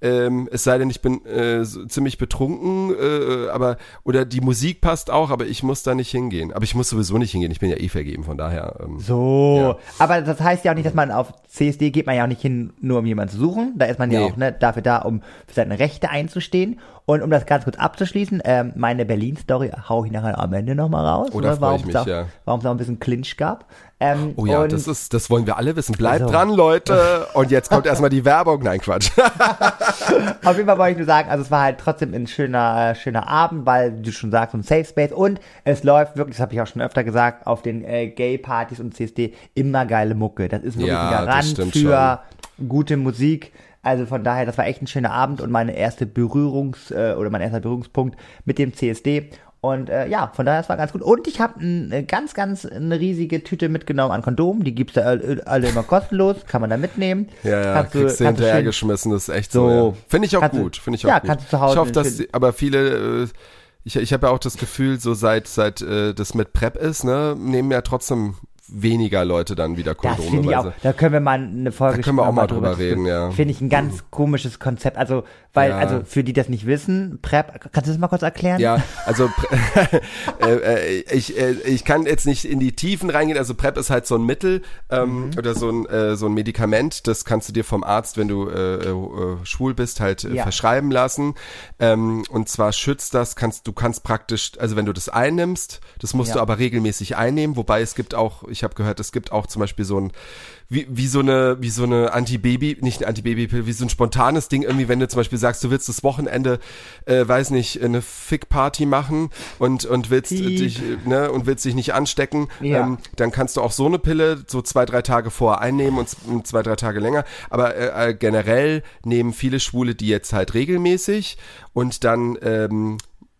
Ähm, es sei denn, ich bin äh, so ziemlich betrunken, äh, aber oder die Musik passt auch, aber ich muss da nicht hingehen. Aber ich muss sowieso nicht hingehen. Ich bin ja eh vergeben, von daher. Ähm, so. Ja. Aber das heißt ja auch nicht, dass man auf CSD geht man ja auch nicht hin, nur um jemanden zu suchen. Da ist man ja Nee. auch ne, dafür da, um für seine Rechte einzustehen. Und um das ganz kurz abzuschließen, ähm, meine Berlin-Story hau ich nachher am Ende nochmal raus. Oh, da ne, freu warum es ja. Warum es auch ein bisschen Clinch gab. Ähm, Oh ja, das ist, das wollen wir alle wissen. Bleibt So. dran, Leute. Und jetzt kommt erstmal die Werbung. Nein, Quatsch. Auf jeden Fall wollte ich nur sagen, also es war halt trotzdem ein schöner, äh, schöner Abend, weil du schon sagst, so ein Safe Space und es läuft wirklich, das habe ich auch schon öfter gesagt, auf den äh, Gay-Partys und CSD immer geile Mucke. Das ist wirklich Ja, ein Garant für gute Musik. Also von daher, das war echt ein schöner Abend und meine erste Berührungs- äh, oder mein erster Berührungspunkt mit dem CSD. Und äh, ja, von daher, es war ganz gut. Und ich habe eine ganz, ganz eine riesige Tüte mitgenommen an Kondomen. Die gibt's da alle, alle immer kostenlos, kann man da mitnehmen. Ja, ja, Kannst kriegst du du hinterher schön- geschmissen, das ist echt So. so. Ja. Finde ich auch gut, finde ich auch ja, gut. kannst du zu Hause ich hoffe, dass, die- aber viele, äh, ich, ich habe ja auch das Gefühl, so seit, seit äh, das mit PrEP ist, ne, nehmen ja trotzdem weniger Leute dann wieder Das Kondome. finde ich auch, da können wir mal eine Folge Da können wir auch mal drüber reden, ja. Finde ich ein ganz komisches Konzept. Also, weil, Ja. also für die das nicht wissen, PrEP, kannst du das mal kurz erklären? Ja, also äh, äh, ich, äh, ich kann jetzt nicht in die Tiefen reingehen. Also PrEP ist halt so ein Mittel ähm, Mhm. oder so ein, äh, so ein Medikament, das kannst du dir vom Arzt, wenn du äh, schwul bist, halt Ja. verschreiben lassen. Ähm, und zwar schützt das, kannst du kannst praktisch, also wenn du das einnimmst, das musst Ja. du aber regelmäßig einnehmen. Wobei es gibt auch, ich habe gehört, es gibt auch zum Beispiel so ein wie, wie so eine, wie so eine Antibaby, nicht eine Antibabypille, wie so ein spontanes Ding irgendwie, wenn du zum Beispiel sagst, du willst das Wochenende, äh, weiß nicht, eine Fick-Party machen und, und willst Piep. dich, ne, und willst dich nicht anstecken, Ja. ähm, dann kannst du auch so eine Pille so zwei, drei Tage vorher einnehmen und zwei, drei Tage länger. Aber äh, äh, generell nehmen viele Schwule die jetzt halt regelmäßig und dann, ähm,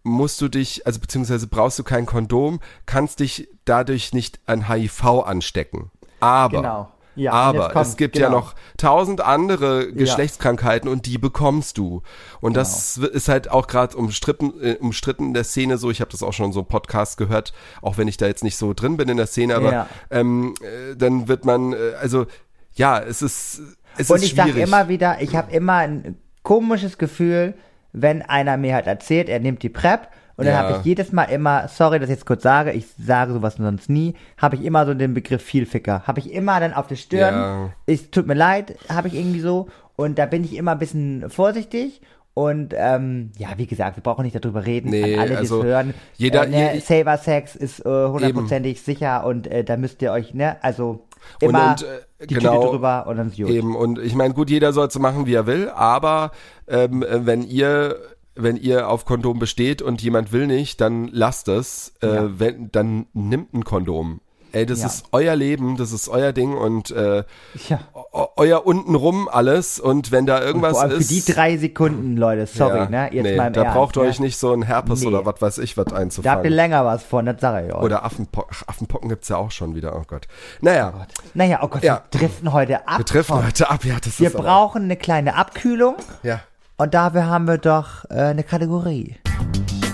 musst du dich, also beziehungsweise brauchst du kein Kondom, kannst dich dadurch nicht an HIV anstecken. Aber Genau. Ja, aber kommt- es gibt ja genau. noch tausend andere Geschlechtskrankheiten und die bekommst du. Und das Genau. ist halt auch gerade umstritten, äh, umstritten in der Szene so. Ich habe das auch schon in so einem Podcast gehört, auch wenn ich da jetzt nicht so drin bin in der Szene, aber Ja. ähm, äh, dann wird man, äh, also ja, es ist, es Und ist ich sage immer wieder, ich habe immer ein komisches Gefühl, wenn einer mir halt erzählt, er nimmt die PrEP und dann Ja. habe ich jedes Mal immer, sorry, dass ich jetzt kurz sage, ich sage sowas sonst nie, habe ich immer so den Begriff Vielficker. Habe ich immer dann auf der Stirn, Ja. es tut mir leid, habe ich irgendwie so und da bin ich immer ein bisschen vorsichtig und ähm, ja, wie gesagt, wir brauchen nicht darüber reden. Nee, An alle, die also es hören. jeder- äh, ne, je- Saver Sex ist äh, hundertprozentig sicher und äh, da müsst ihr euch, ne, also immer und, äh, die genau, Tüte drüber und dann ist gut. Eben, und ich meine, gut, jeder soll so machen, wie er will, aber ähm, äh, wenn ihr wenn ihr auf Kondom besteht und jemand will nicht, dann lasst es. Äh, Ja. wenn, dann nimmt ein Kondom. Ey, das Ja. ist euer Leben, das ist euer Ding und äh, Ja. eu- euer untenrum alles und wenn da irgendwas Vor allem für ist. die drei Sekunden, Leute, sorry, ja, ne? Jetzt nee, mal im da Ernst, braucht ihr ne? euch nicht so ein Herpes Nee. oder was weiß ich was Da habt ihr einzufangen. länger was von, das sage ich euch. Oder Affenpocken, Ach, Affenpocken gibt's ja auch schon wieder, oh Gott. Naja, naja, oh Gott, Ja. wir driften heute ab. wir treffen Tom. heute ab, ja, das Wir ist aber- brauchen eine kleine Abkühlung Ja. und dafür haben wir doch äh, eine Kategorie.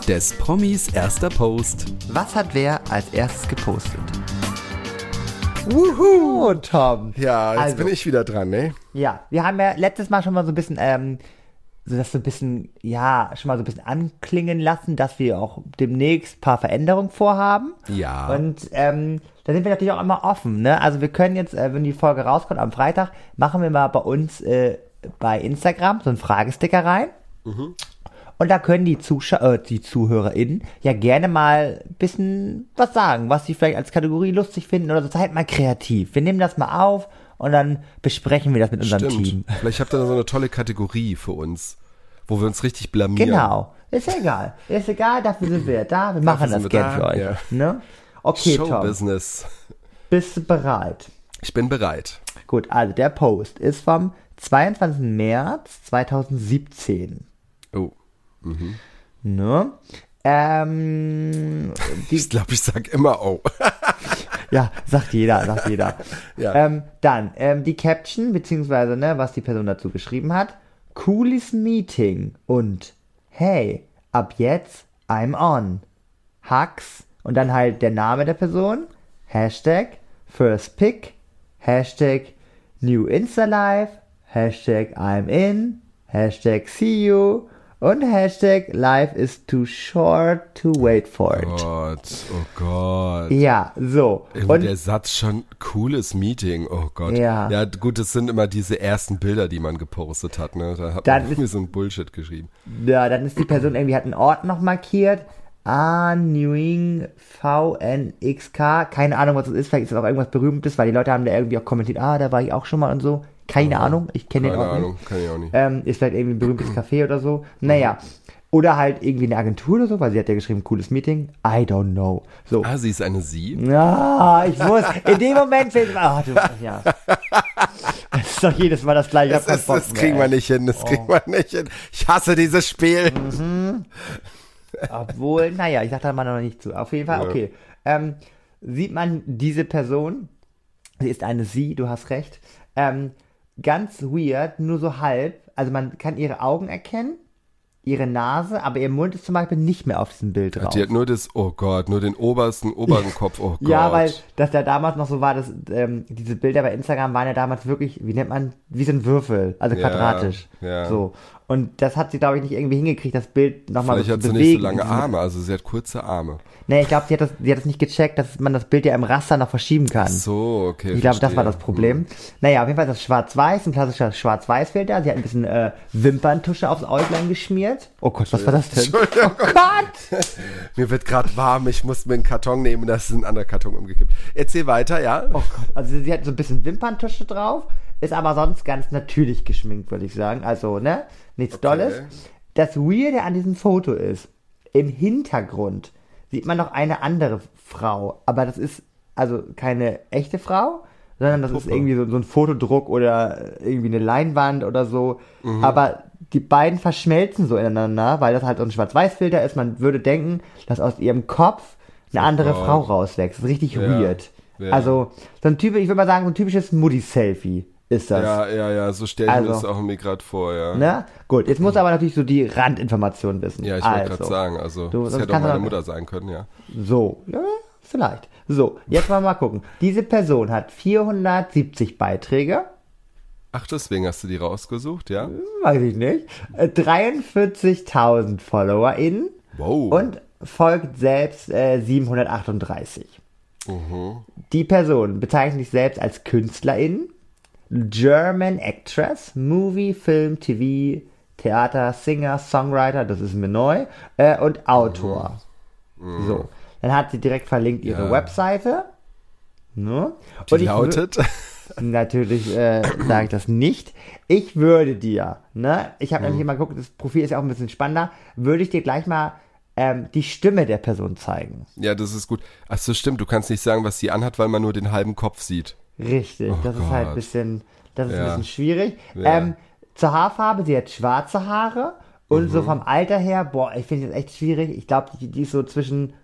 Des Promis erster Post. Was hat wer als erstes gepostet? Wuhu! Tom. Ja, jetzt Also. bin ich wieder dran, ne? Ja, wir haben ja letztes Mal schon mal so ein bisschen, ähm, so das so ein bisschen, ja, schon mal so ein bisschen anklingen lassen, dass wir auch demnächst ein paar Veränderungen vorhaben. Ja. Und ähm, da sind wir natürlich auch immer offen, ne? Also wir können jetzt, äh, wenn die Folge rauskommt am Freitag, machen wir mal bei uns äh, bei Instagram so einen Fragesticker rein. Und da können die, Zuschau äh, die ZuhörerInnen ja gerne mal ein bisschen was sagen, was sie vielleicht als Kategorie lustig finden oder so. Seid mal kreativ. Wir nehmen das mal auf und dann besprechen wir das mit unserem Stimmt. Team. Vielleicht habt ihr da so eine tolle Kategorie für uns, wo wir uns richtig blamieren. Genau. Ist egal. Ist egal, dafür sind wir da. Wir machen das wir gern da, für euch. ja. Ne? Okay, Tom. Showbusiness. Bist du bereit? Ich bin bereit. Gut, also der Post ist vom 22. März 2017. Oh. Ne? Ähm, Ich glaube, ich sag immer oh. ja, sagt jeder, sagt jeder. Ja. ähm, dann, ähm, die Caption, beziehungsweise, ne, was die Person dazu geschrieben hat. Cooles Meeting und hey, ab jetzt I'm on. Hugs und dann halt der Name der Person. Hashtag First Pick. Hashtag New Insta Live. Hashtag I'm in. Hashtag See you. Und Hashtag Life is too short to wait for it. Oh Gott, oh Gott. Ja, so. Irgendwie Und der Satz schon cooles Meeting. Oh Gott. Ja. Ja, gut, das sind immer diese ersten Bilder, die man gepostet hat. Ne? Da hat Dann man ist- irgendwie so ein Bullshit geschrieben. Ja, dann ist die Person irgendwie, hat einen Ort noch markiert. Anewing VNXK. Keine Ahnung, was das ist. Vielleicht ist das auch irgendwas Berühmtes, weil die Leute haben da irgendwie auch kommentiert, ah, da war ich auch schon mal und so. Keine Ahnung, ich kenne den Keine auch Ahnung, nicht. kann ich auch nicht. Ähm, ist vielleicht irgendwie ein berühmtes Café oder so. Naja. Oder halt irgendwie eine Agentur oder so, weil sie hat ja geschrieben, cooles Meeting. I don't know. So. Ah, sie ist eine Sie? Ja, ich muss. In dem Moment fehlt. Ah, du, ja. Das ist doch jedes Mal das gleiche. Das, ist, das kriegen wir nicht hin, das Oh. kriegen wir nicht hin. Ich hasse dieses Spiel. Obwohl, naja, ich sag da mal noch nicht zu. Auf jeden Fall, Ja. okay. Ähm, sieht man diese Person, sie ist eine Sie, du hast recht, ähm, ganz weird, nur so halb. Also man kann ihre Augen erkennen, ihre Nase, aber ihr Mund ist zum Beispiel nicht mehr auf diesem Bild drauf. Die hat nur das, oh Gott, nur den obersten, oberen Kopf, oh Gott. Ja, weil das ja damals noch so war, dass ähm, diese Bilder bei Instagram waren ja damals wirklich, wie nennt man, wie so ein Würfel, also Ja, quadratisch. ja. So. Und das hat sie, glaube ich, nicht irgendwie hingekriegt, das Bild nochmal Vielleicht so hat zu sie bewegen. nicht so lange Arme, also sie hat kurze Arme. Nee, ich glaube, sie, hat das- sie hat das nicht gecheckt, dass man das Bild ja im Raster noch verschieben kann. So, okay. ich glaube, das war das Problem. Naja, auf jeden Fall ist das Schwarz-Weiß, ein klassischer Schwarz-Weiß-Filter. Sie hat ein bisschen äh, Wimperntusche aufs Äuglein geschmiert. Oh Gott, was war das denn? Entschuldigung. Oh Gott! Mir wird gerade warm, ich muss mir einen Karton nehmen, da ist ein anderer Karton umgekippt. Erzähl weiter, ja? Oh Gott, also sie hat so ein bisschen Wimperntusche drauf, ist aber sonst ganz natürlich geschminkt, würde ich sagen. Also, ne? Nichts Dolles. Das Weirde an diesem Foto ist, im Hintergrund sieht man noch eine andere Frau, aber das ist also keine echte Frau, sondern das ist Puppe. irgendwie so, so ein Fotodruck oder irgendwie eine Leinwand oder so. Mhm. Aber die beiden verschmelzen so ineinander, weil das halt so ein Schwarz-Weiß-Filter ist. Man würde denken, dass aus ihrem Kopf eine andere Gott. Frau rauswächst. Das ist richtig Ja. weird. Ja. Also, so ein typisch, ich würde mal sagen, so ein typisches Mutti-Selfie ist das. Ja, ja, ja, so stelle ich mir Also. das auch mir gerade vor, ja. Ne? Gut, jetzt musst du aber natürlich so die Randinformationen wissen. Ja, ich wollte also, gerade sagen, also Du, das hätte auch meine Mutter sein können, ja. So, ja, vielleicht. So, jetzt wollen wir mal gucken. Diese Person hat 470 Beiträge. Ach, deswegen hast du die rausgesucht, ja? Weiß ich nicht. Äh, 43.000 FollowerInnen Wow. und folgt selbst äh, 738. Mhm. Die Person bezeichnet sich selbst als Künstlerin, German Actress, Movie, Film, TV, Theater, Singer, Songwriter, das ist mir neu, äh, und Autor. So, dann hat sie direkt verlinkt ihre Mhm. Ja. Webseite. Ne? Die Und ich lautet, Natürlich äh, sage ich das nicht. Ich würde dir, ne, ich habe Mhm. nämlich mal geguckt, das Profil ist ja auch ein bisschen spannender, würde ich dir gleich mal ähm, die Stimme der Person zeigen. ja, das ist gut. Ach so, stimmt, du kannst nicht sagen, was sie anhat, weil man nur den halben Kopf sieht. Richtig, das ist halt ein Oh Gott. bisschen, das ist ein Ja. bisschen schwierig. Ja. Ähm, zur Haarfarbe, sie hat schwarze Haare und Mhm. so vom Alter her, boah, ich finde das echt schwierig. Ich glaube, die, die ist so zwischen,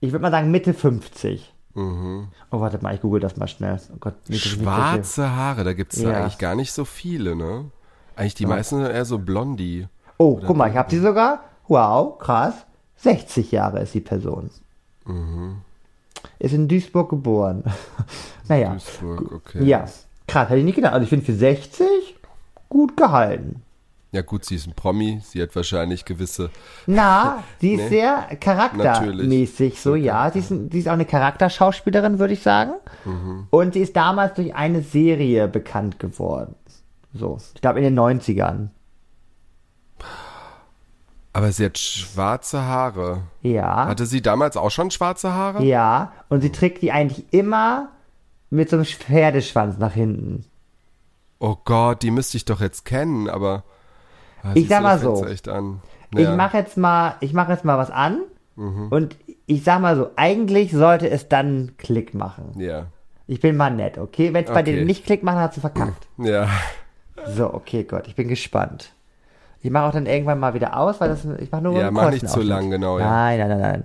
ich würde mal sagen Mitte 50. Mhm. Oh, warte mal, ich google das mal schnell. Oh Gott. Schwarze Haare, da gibt's ja. Ja. eigentlich gar nicht so viele, ne? Eigentlich die meisten sind eher so Blondie. Oh, guck mal, ich habe sie sogar. Wow, krass. 60 Jahre ist die Person. Mhm. Ist in Duisburg geboren. naja. Duisburg, okay. Ja. Krass, hätte ich nicht gedacht. Also ich finde für 60 gut gehalten. Ja gut, sie ist ein Promi, sie hat wahrscheinlich gewisse. Na, sie ist Nee. sehr charaktermäßig, so ja. Sie ist, sie ist auch eine Charakterschauspielerin, würde ich sagen. Mhm. Und sie ist damals durch eine Serie bekannt geworden. So, ich glaube in den 90ern. Aber sie hat schwarze Haare. Ja. Hatte sie damals auch schon schwarze Haare? Ja, und sie trägt die eigentlich immer mit so einem Pferdeschwanz nach hinten. Oh Gott, die müsste ich doch jetzt kennen, aber. Ah, Ich sag mal so. Echt an. Ich Ja. Mhm. mache jetzt mal, ich mache jetzt mal was an und ich sag mal so, eigentlich sollte es dann Klick machen. Ja. Ich bin mal nett, okay? Wenn es bei Okay. dir nicht Klick macht, dann hast du verkackt. Ja. So, okay, Gott, ich bin gespannt. Ich mache auch dann irgendwann mal wieder aus, weil das, ich mache nur Ja, mach nicht zu lang, genau, ja. Nein, nein, nein, nein.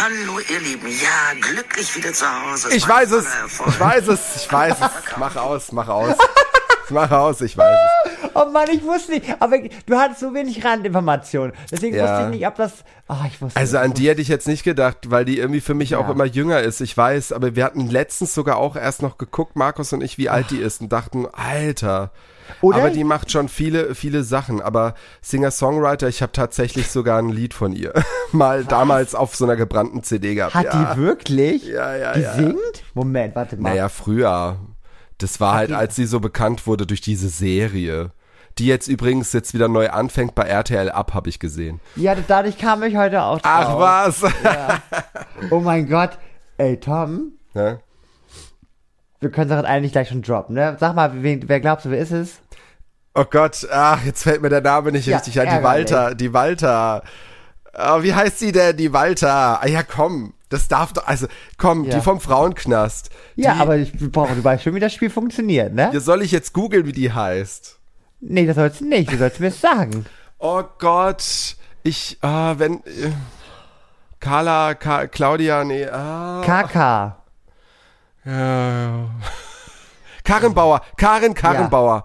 Hallo ihr Lieben, ja, glücklich wieder zu Hause. Ich weiß es. voller Erfolg. Ich weiß es. Ich weiß es. Mach aus, mach aus. Mach aus, ich weiß es. Oh Mann, ich wusste nicht, aber du hattest so wenig Randinformationen. Deswegen Ja. wusste ich nicht, ob das, ah, ich wusste Also an die hätte ich jetzt nicht gedacht, weil die irgendwie für mich auch Ja. immer jünger ist. Ich weiß, aber wir hatten letztens sogar auch erst noch geguckt, Markus und ich, wie alt die ist und dachten, Alter. Oder? Aber die macht schon viele, viele Sachen. Aber Singer-Songwriter, ich habe tatsächlich sogar ein Lied von ihr. Mal damals auf so einer gebrannten CD gehabt. Hat ja. die wirklich? Ja, ja, Die ja. singt? Moment, warte mal. Naja, früher. Das war halt, die- als sie so bekannt wurde durch diese Serie. Die jetzt übrigens jetzt wieder neu anfängt bei RTL Up, habe ich gesehen. Ja, dadurch kam ich heute auch drauf. Ach was? Oh mein Gott. Ey, Tom, Ja? wir können das eigentlich gleich schon droppen, ne? Sag mal, wen, wer glaubst du, wer ist es? Oh Gott, ach, jetzt fällt mir der Name nicht Ja, richtig ein. Die. Walter, die Walter. Oh, wie heißt sie denn, die Walter? Ah ja, komm, das darf doch, also, komm, Ja. die vom Frauenknast. Ja, aber ich brauche, du weißt schon, wie das Spiel funktioniert, ne? Ja, soll ich jetzt googeln, wie die heißt? Nee, das sollst du nicht, du sollst mir es sagen. Oh Gott, ich, ah, wenn, äh, Carla, Ka Claudia, nee, ah. KK. ja. Karin Bauer, Karin Karrenbauer.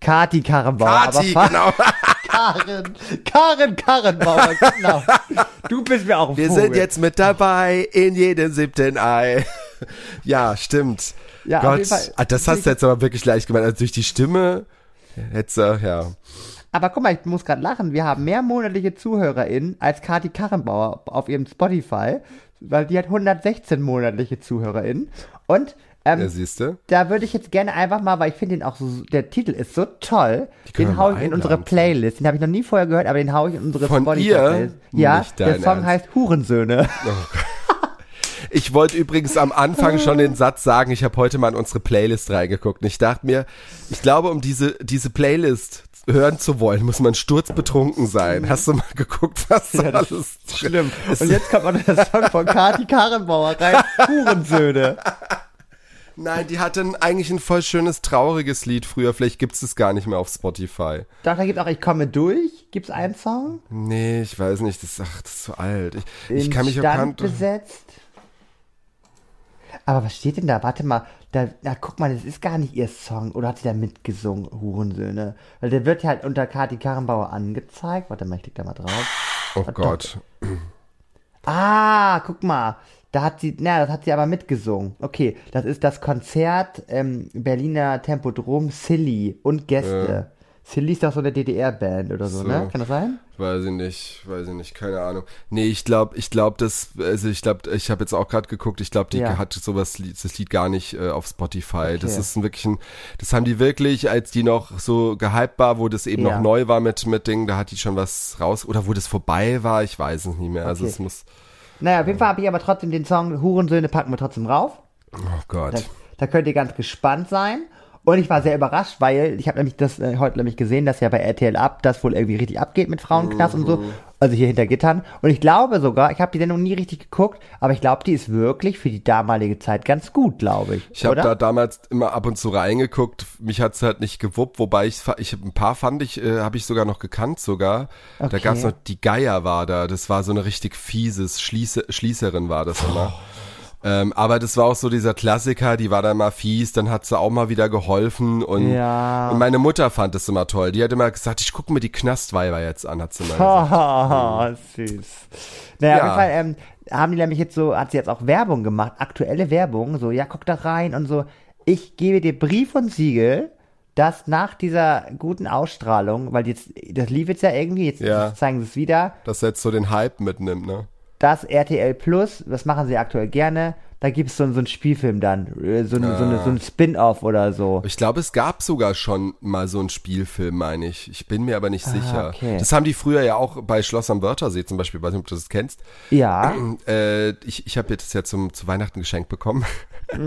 Kati Karrenbauer. Kati, aber fa- genau. Karin, Karin Karrenbauer, genau. Du bist mir auch ein Wir Vogel. sind jetzt mit dabei in jedem siebten Ei. ja, stimmt. Ja, Gott, ah, das hast du jetzt aber wirklich leicht gemeint. Also durch die Stimme du, ja. Aber guck mal, ich muss gerade lachen. Wir haben mehr monatliche ZuhörerInnen als Kati Karrenbauer auf ihrem Spotify, weil die hat 116 monatliche ZuhörerInnen. Und ähm, Ja, da würde ich jetzt gerne einfach mal, weil ich finde den auch so, der Titel ist so toll, den wir hau mal ich in unsere. Playlist. Den habe ich noch nie vorher gehört, aber den hau ich in unsere Von Spotify-Playlist. ihr? Ja, der Song Ernst. heißt Hurensöhne. Ich wollte übrigens am Anfang schon den Satz sagen, ich habe heute mal in unsere Playlist reingeguckt. Und ich dachte mir, ich glaube, um diese, diese Playlist hören zu wollen, muss man sturzbetrunken sein. Hast du mal geguckt, was da alles Schlimm. Es- Und jetzt kommt noch der Song von Kati Karrenbauer rein. Hurensöhne. Nein, die hatte ein, eigentlich ein voll schönes, trauriges Lied früher. Vielleicht gibt's es gar nicht mehr auf Spotify. Doch, da gibt auch Ich komme durch. Gibt's einen Song? Nee, ich weiß nicht. Das, ach, das ist zu alt. Ich, ich In kann mich auch besetzt. Aber was steht denn da? Warte mal, da, na, guck mal, das ist gar nicht ihr Song. Oder hat sie da mitgesungen, Hurensöhne? Weil der wird ja halt unter Kati Karrenbauer angezeigt. Warte mal, ich klick da mal drauf. Oh Gott. Ah, guck mal. Da hat sie, na, das hat sie aber mitgesungen. Okay, das ist das Konzert ähm, Berliner Tempodrom Silly und Gäste. Silly ist doch so eine DDR-Band oder so, So. ne? Kann das sein? Weiß ich nicht, weiß ich nicht, keine Ahnung. Nee, ich glaube, ich glaube, das, also ich glaube, ich habe jetzt auch gerade geguckt, ich glaube, die Ja. hat sowas, das Lied gar nicht äh, auf Spotify. Das Okay. ist ein wirklich ein, das haben die wirklich, als die noch so gehypt war, wo das eben Ja. noch neu war mit, mit Dingen, da hat die schon was raus, oder wo das vorbei war, ich weiß es nicht mehr. Also Okay. es muss, Naja, auf jeden Fall habe ich aber trotzdem den Song Hurensöhne packen wir trotzdem rauf. oh Gott. Da, da könnt ihr ganz gespannt sein. Und ich war sehr überrascht, weil ich habe nämlich das äh, heute nämlich gesehen, dass ja bei RTL Up das wohl irgendwie richtig abgeht mit Frauenknast und Mhm. so. Also hier hinter Gittern. Und ich glaube sogar, ich habe die Sendung nie richtig geguckt, aber ich glaube, die ist wirklich für die damalige Zeit ganz gut, glaube ich. Ich habe da damals immer ab und zu reingeguckt. Mich hat's halt nicht gewuppt, wobei ich, ich hab ein paar fand ich, äh, habe ich sogar noch gekannt sogar. Da Okay. gab's noch die Geier war da. Das war so eine richtig fieses Schließe, Schließerin war das immer. Ähm, aber das war auch so dieser Klassiker, die war dann mal fies, dann hat sie auch mal wieder geholfen und, Ja. und meine Mutter fand das immer toll. Die hat immer gesagt, ich gucke mir die Knastweiber jetzt an, hat sie mal gesagt. Haha, süß. Naja, Ja. auf jeden Fall ähm, haben die nämlich jetzt so, hat sie jetzt auch Werbung gemacht, aktuelle Werbung, so, ja, guck da rein und so. Ich gebe dir Brief und Siegel, dass nach dieser guten Ausstrahlung, weil jetzt, das lief jetzt ja irgendwie, jetzt Ja. zeigen sie es wieder, Dass er jetzt so den Hype mitnimmt, ne? Das RTL Plus, das machen sie aktuell gerne, da gibt es so, so einen Spielfilm dann, äh, so, ein- so, eine, so ein Spin-off oder so. Ich glaube, es gab sogar schon mal so einen Spielfilm, meine ich. Ich bin mir aber nicht sicher. Ah, okay. Das haben die früher ja auch bei Schloss am Wörthersee zum Beispiel, weiß nicht, ob du das kennst. Ja, Äh, ich ich habe jetzt ja zum, zu Weihnachten geschenkt bekommen.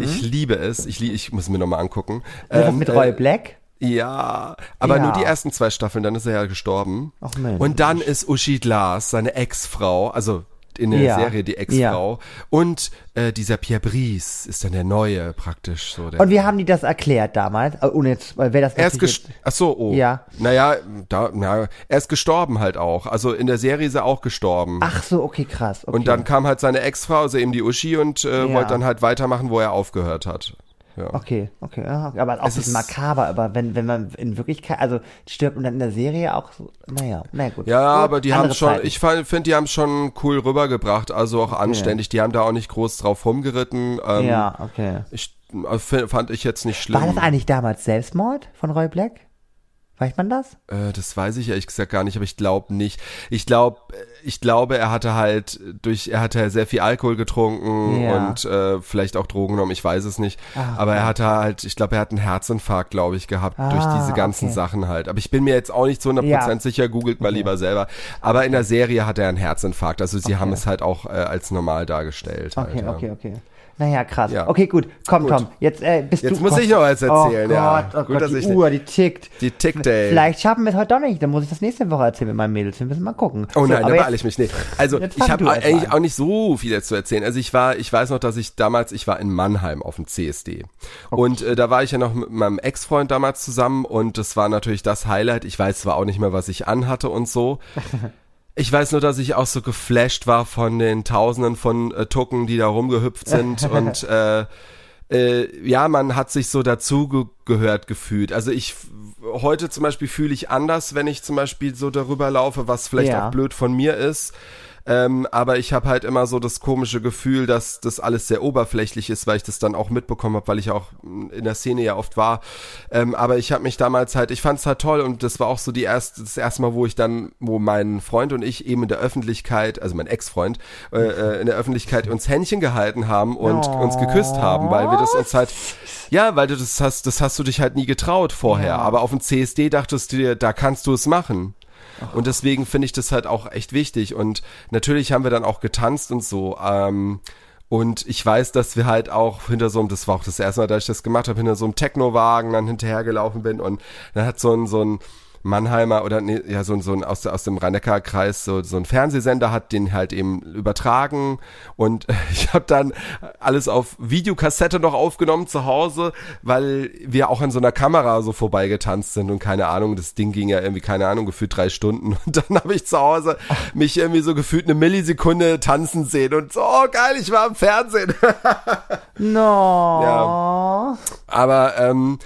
Ich liebe es. Ich, lie- ich muss mir nochmal angucken. Ähm, mit äh, Roy Black? Ja, aber Ja. nur die ersten zwei Staffeln, dann ist er ja gestorben. Ach Mensch. Und dann ist Uschi Glas, seine Ex-Frau, also in der Ja. Serie die Ex-Frau. Und äh, dieser Pierre Brice ist dann der Neue praktisch. So der Und wie haben die das erklärt damals? Äh, Ohne jetzt, weil wer das er ist ges Ach so, oh. Ja. Naja, da, na, er ist gestorben halt auch. Also in der Serie ist er auch gestorben. Ach so, okay, krass. Okay. Und dann kam halt seine Ex-Frau, also eben die Uschi, und äh, Ja. wollte dann halt weitermachen, wo er aufgehört hat. Ja. Okay, okay, ja, aber auch Es ein bisschen ist- makaber, aber wenn, wenn man in Wirklichkeit, also stirbt man dann in der Serie auch so, naja, na gut. Ja, Gut, aber die haben schon, Zeiten. ich finde, die haben schon cool rübergebracht, also auch anständig. Die haben da auch nicht groß drauf rumgeritten. Ähm, Ja, okay. Ich äh, fand ich jetzt nicht schlimm. War das eigentlich damals Selbstmord von Roy Black? Weiß man das? Äh, das weiß ich ehrlich gesagt gar nicht, aber ich glaube nicht. Ich glaube, ich glaube, er hatte halt durch, er hatte sehr viel Alkohol getrunken Ja. und äh, vielleicht auch Drogen genommen, ich weiß es nicht. Ah, aber er okay. hatte halt, ich glaube, er hat einen Herzinfarkt, glaube ich, gehabt durch Ah, diese ganzen okay. Sachen halt. Aber ich bin mir jetzt auch nicht zu 100% Ja. sicher, googelt mal lieber selber. Aber in der Serie hat er einen Herzinfarkt, also sie haben es halt auch äh, als normal dargestellt. Okay, halt, ja. okay, okay. Naja, krass. Ja. Okay, gut. Komm, Gut. Tom. Jetzt äh, bist Jetzt du. muss Gott. ich noch was erzählen, oh ja. Gott, oh Gut, Gott, dass die ich- Uhr, die tickt. Die tickt, ey. Vielleicht schaffen wir es heute doch nicht. Dann muss ich das nächste Woche erzählen mit meinen Mädels. Wir müssen mal gucken. Oh So, nein, da beeile jetzt- ich mich nicht. Also Jetzt ich habe eigentlich an. auch nicht so viel zu erzählen. Also ich war, ich weiß noch, dass ich damals, ich war in Mannheim auf dem CSD und äh, da war ich ja noch mit meinem Ex-Freund damals zusammen und das war natürlich das Highlight. Ich weiß zwar auch nicht mehr, was ich anhatte und so. Ich weiß nur, dass ich auch so geflasht war von den Tausenden von äh, Tucken, die da rumgehüpft sind und äh, äh, ja, man hat sich so dazugehört gefühlt. Also ich heute zum Beispiel fühle ich anders, wenn ich zum Beispiel so darüber laufe, was vielleicht Ja. auch blöd von mir ist. Ähm, aber ich habe halt immer so das komische Gefühl, dass das alles sehr oberflächlich ist, weil ich das dann auch mitbekommen habe, weil ich auch in der Szene ja oft war. Ähm, aber ich habe mich damals halt, ich fand es halt toll und das war auch so die erste, das erste Mal, wo ich dann, wo mein Freund und ich eben in der Öffentlichkeit, also mein Ex-Freund, äh, äh, in der Öffentlichkeit uns Händchen gehalten haben und uns geküsst haben, weil wir das uns halt, ja, weil du das hast, das hast du dich halt nie getraut vorher. Aber auf dem CSD dachtest du dir, da kannst du es machen. Und deswegen finde ich das halt auch echt wichtig. Und natürlich haben wir dann auch getanzt und so. Ähm, und ich weiß, dass wir halt auch hinter so einem, das war auch das erste Mal, dass ich das gemacht habe, hinter so einem Techno-Wagen dann hinterhergelaufen bin und dann hat so ein, so ein Mannheimer oder nee, ja, so ein, so ein aus, aus dem Rhein-Neckar-Kreis, so, so ein Fernsehsender hat den halt eben übertragen und ich habe dann alles auf Videokassette noch aufgenommen zu Hause, weil wir auch an so einer Kamera so vorbeigetanzt sind und keine Ahnung, das Ding ging ja irgendwie, keine Ahnung, gefühlt drei Stunden und dann habe ich zu Hause mich irgendwie so gefühlt eine Millisekunde tanzen sehen und so, oh geil, ich war im Fernsehen. No. Aber ähm,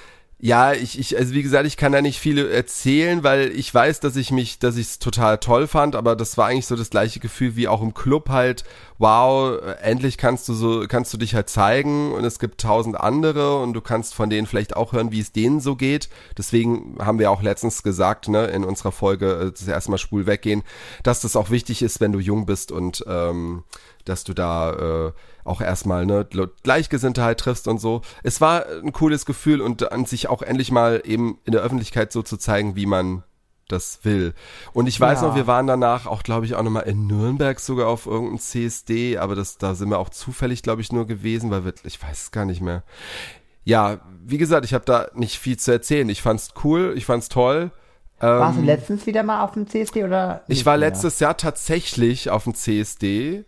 ja, ich, ich, also wie gesagt, ich kann da nicht viel erzählen, weil ich weiß, dass ich mich, dass ich es total toll fand, aber das war eigentlich so das gleiche Gefühl wie auch im Club halt, wow, endlich kannst du so, kannst du dich halt zeigen und es gibt tausend andere und du kannst von denen vielleicht auch hören, wie es denen so geht. Deswegen haben wir auch letztens gesagt, ne, in unserer Folge, äh, das erstmal schwul weggehen, dass das auch wichtig ist, wenn du jung bist und ähm, dass du da äh, auch erstmal ne Gleichgesinnte triffst und so. Es war ein cooles Gefühl und an sich auch endlich mal eben in der Öffentlichkeit so zu zeigen, wie man das will. Und ich weiß Ja. noch, wir waren danach auch, glaube ich, auch nochmal in Nürnberg sogar auf irgendeinem CSD, aber das, da sind wir auch zufällig, glaube ich, nur gewesen, weil wir, ich weiß es gar nicht mehr. Ja, wie gesagt, ich habe da nicht viel zu erzählen. Ich fand's cool, ich fand's toll. Warst du letztens wieder mal auf dem CSD oder? Ich war mehr? letztes Jahr tatsächlich auf dem CSD,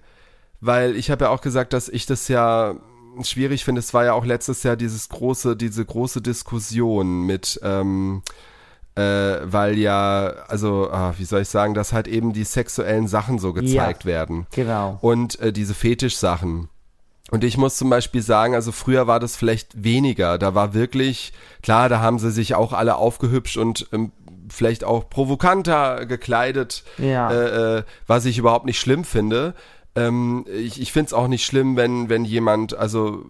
weil ich habe ja auch gesagt, dass ich das ja schwierig finde. Es war ja auch letztes Jahr dieses große, diese große Diskussion mit, ähm, äh, weil ja, also, ah, wie soll ich sagen, dass halt eben die sexuellen Sachen so gezeigt werden. Genau. Und äh, diese Fetischsachen. Und ich muss zum Beispiel sagen, also früher war das vielleicht weniger. Da war wirklich, klar, da haben sie sich auch alle aufgehübscht und ähm, vielleicht auch provokanter gekleidet, Ja. äh, äh, was ich überhaupt nicht schlimm finde. Ähm, ich ich finde es auch nicht schlimm, wenn, wenn jemand, also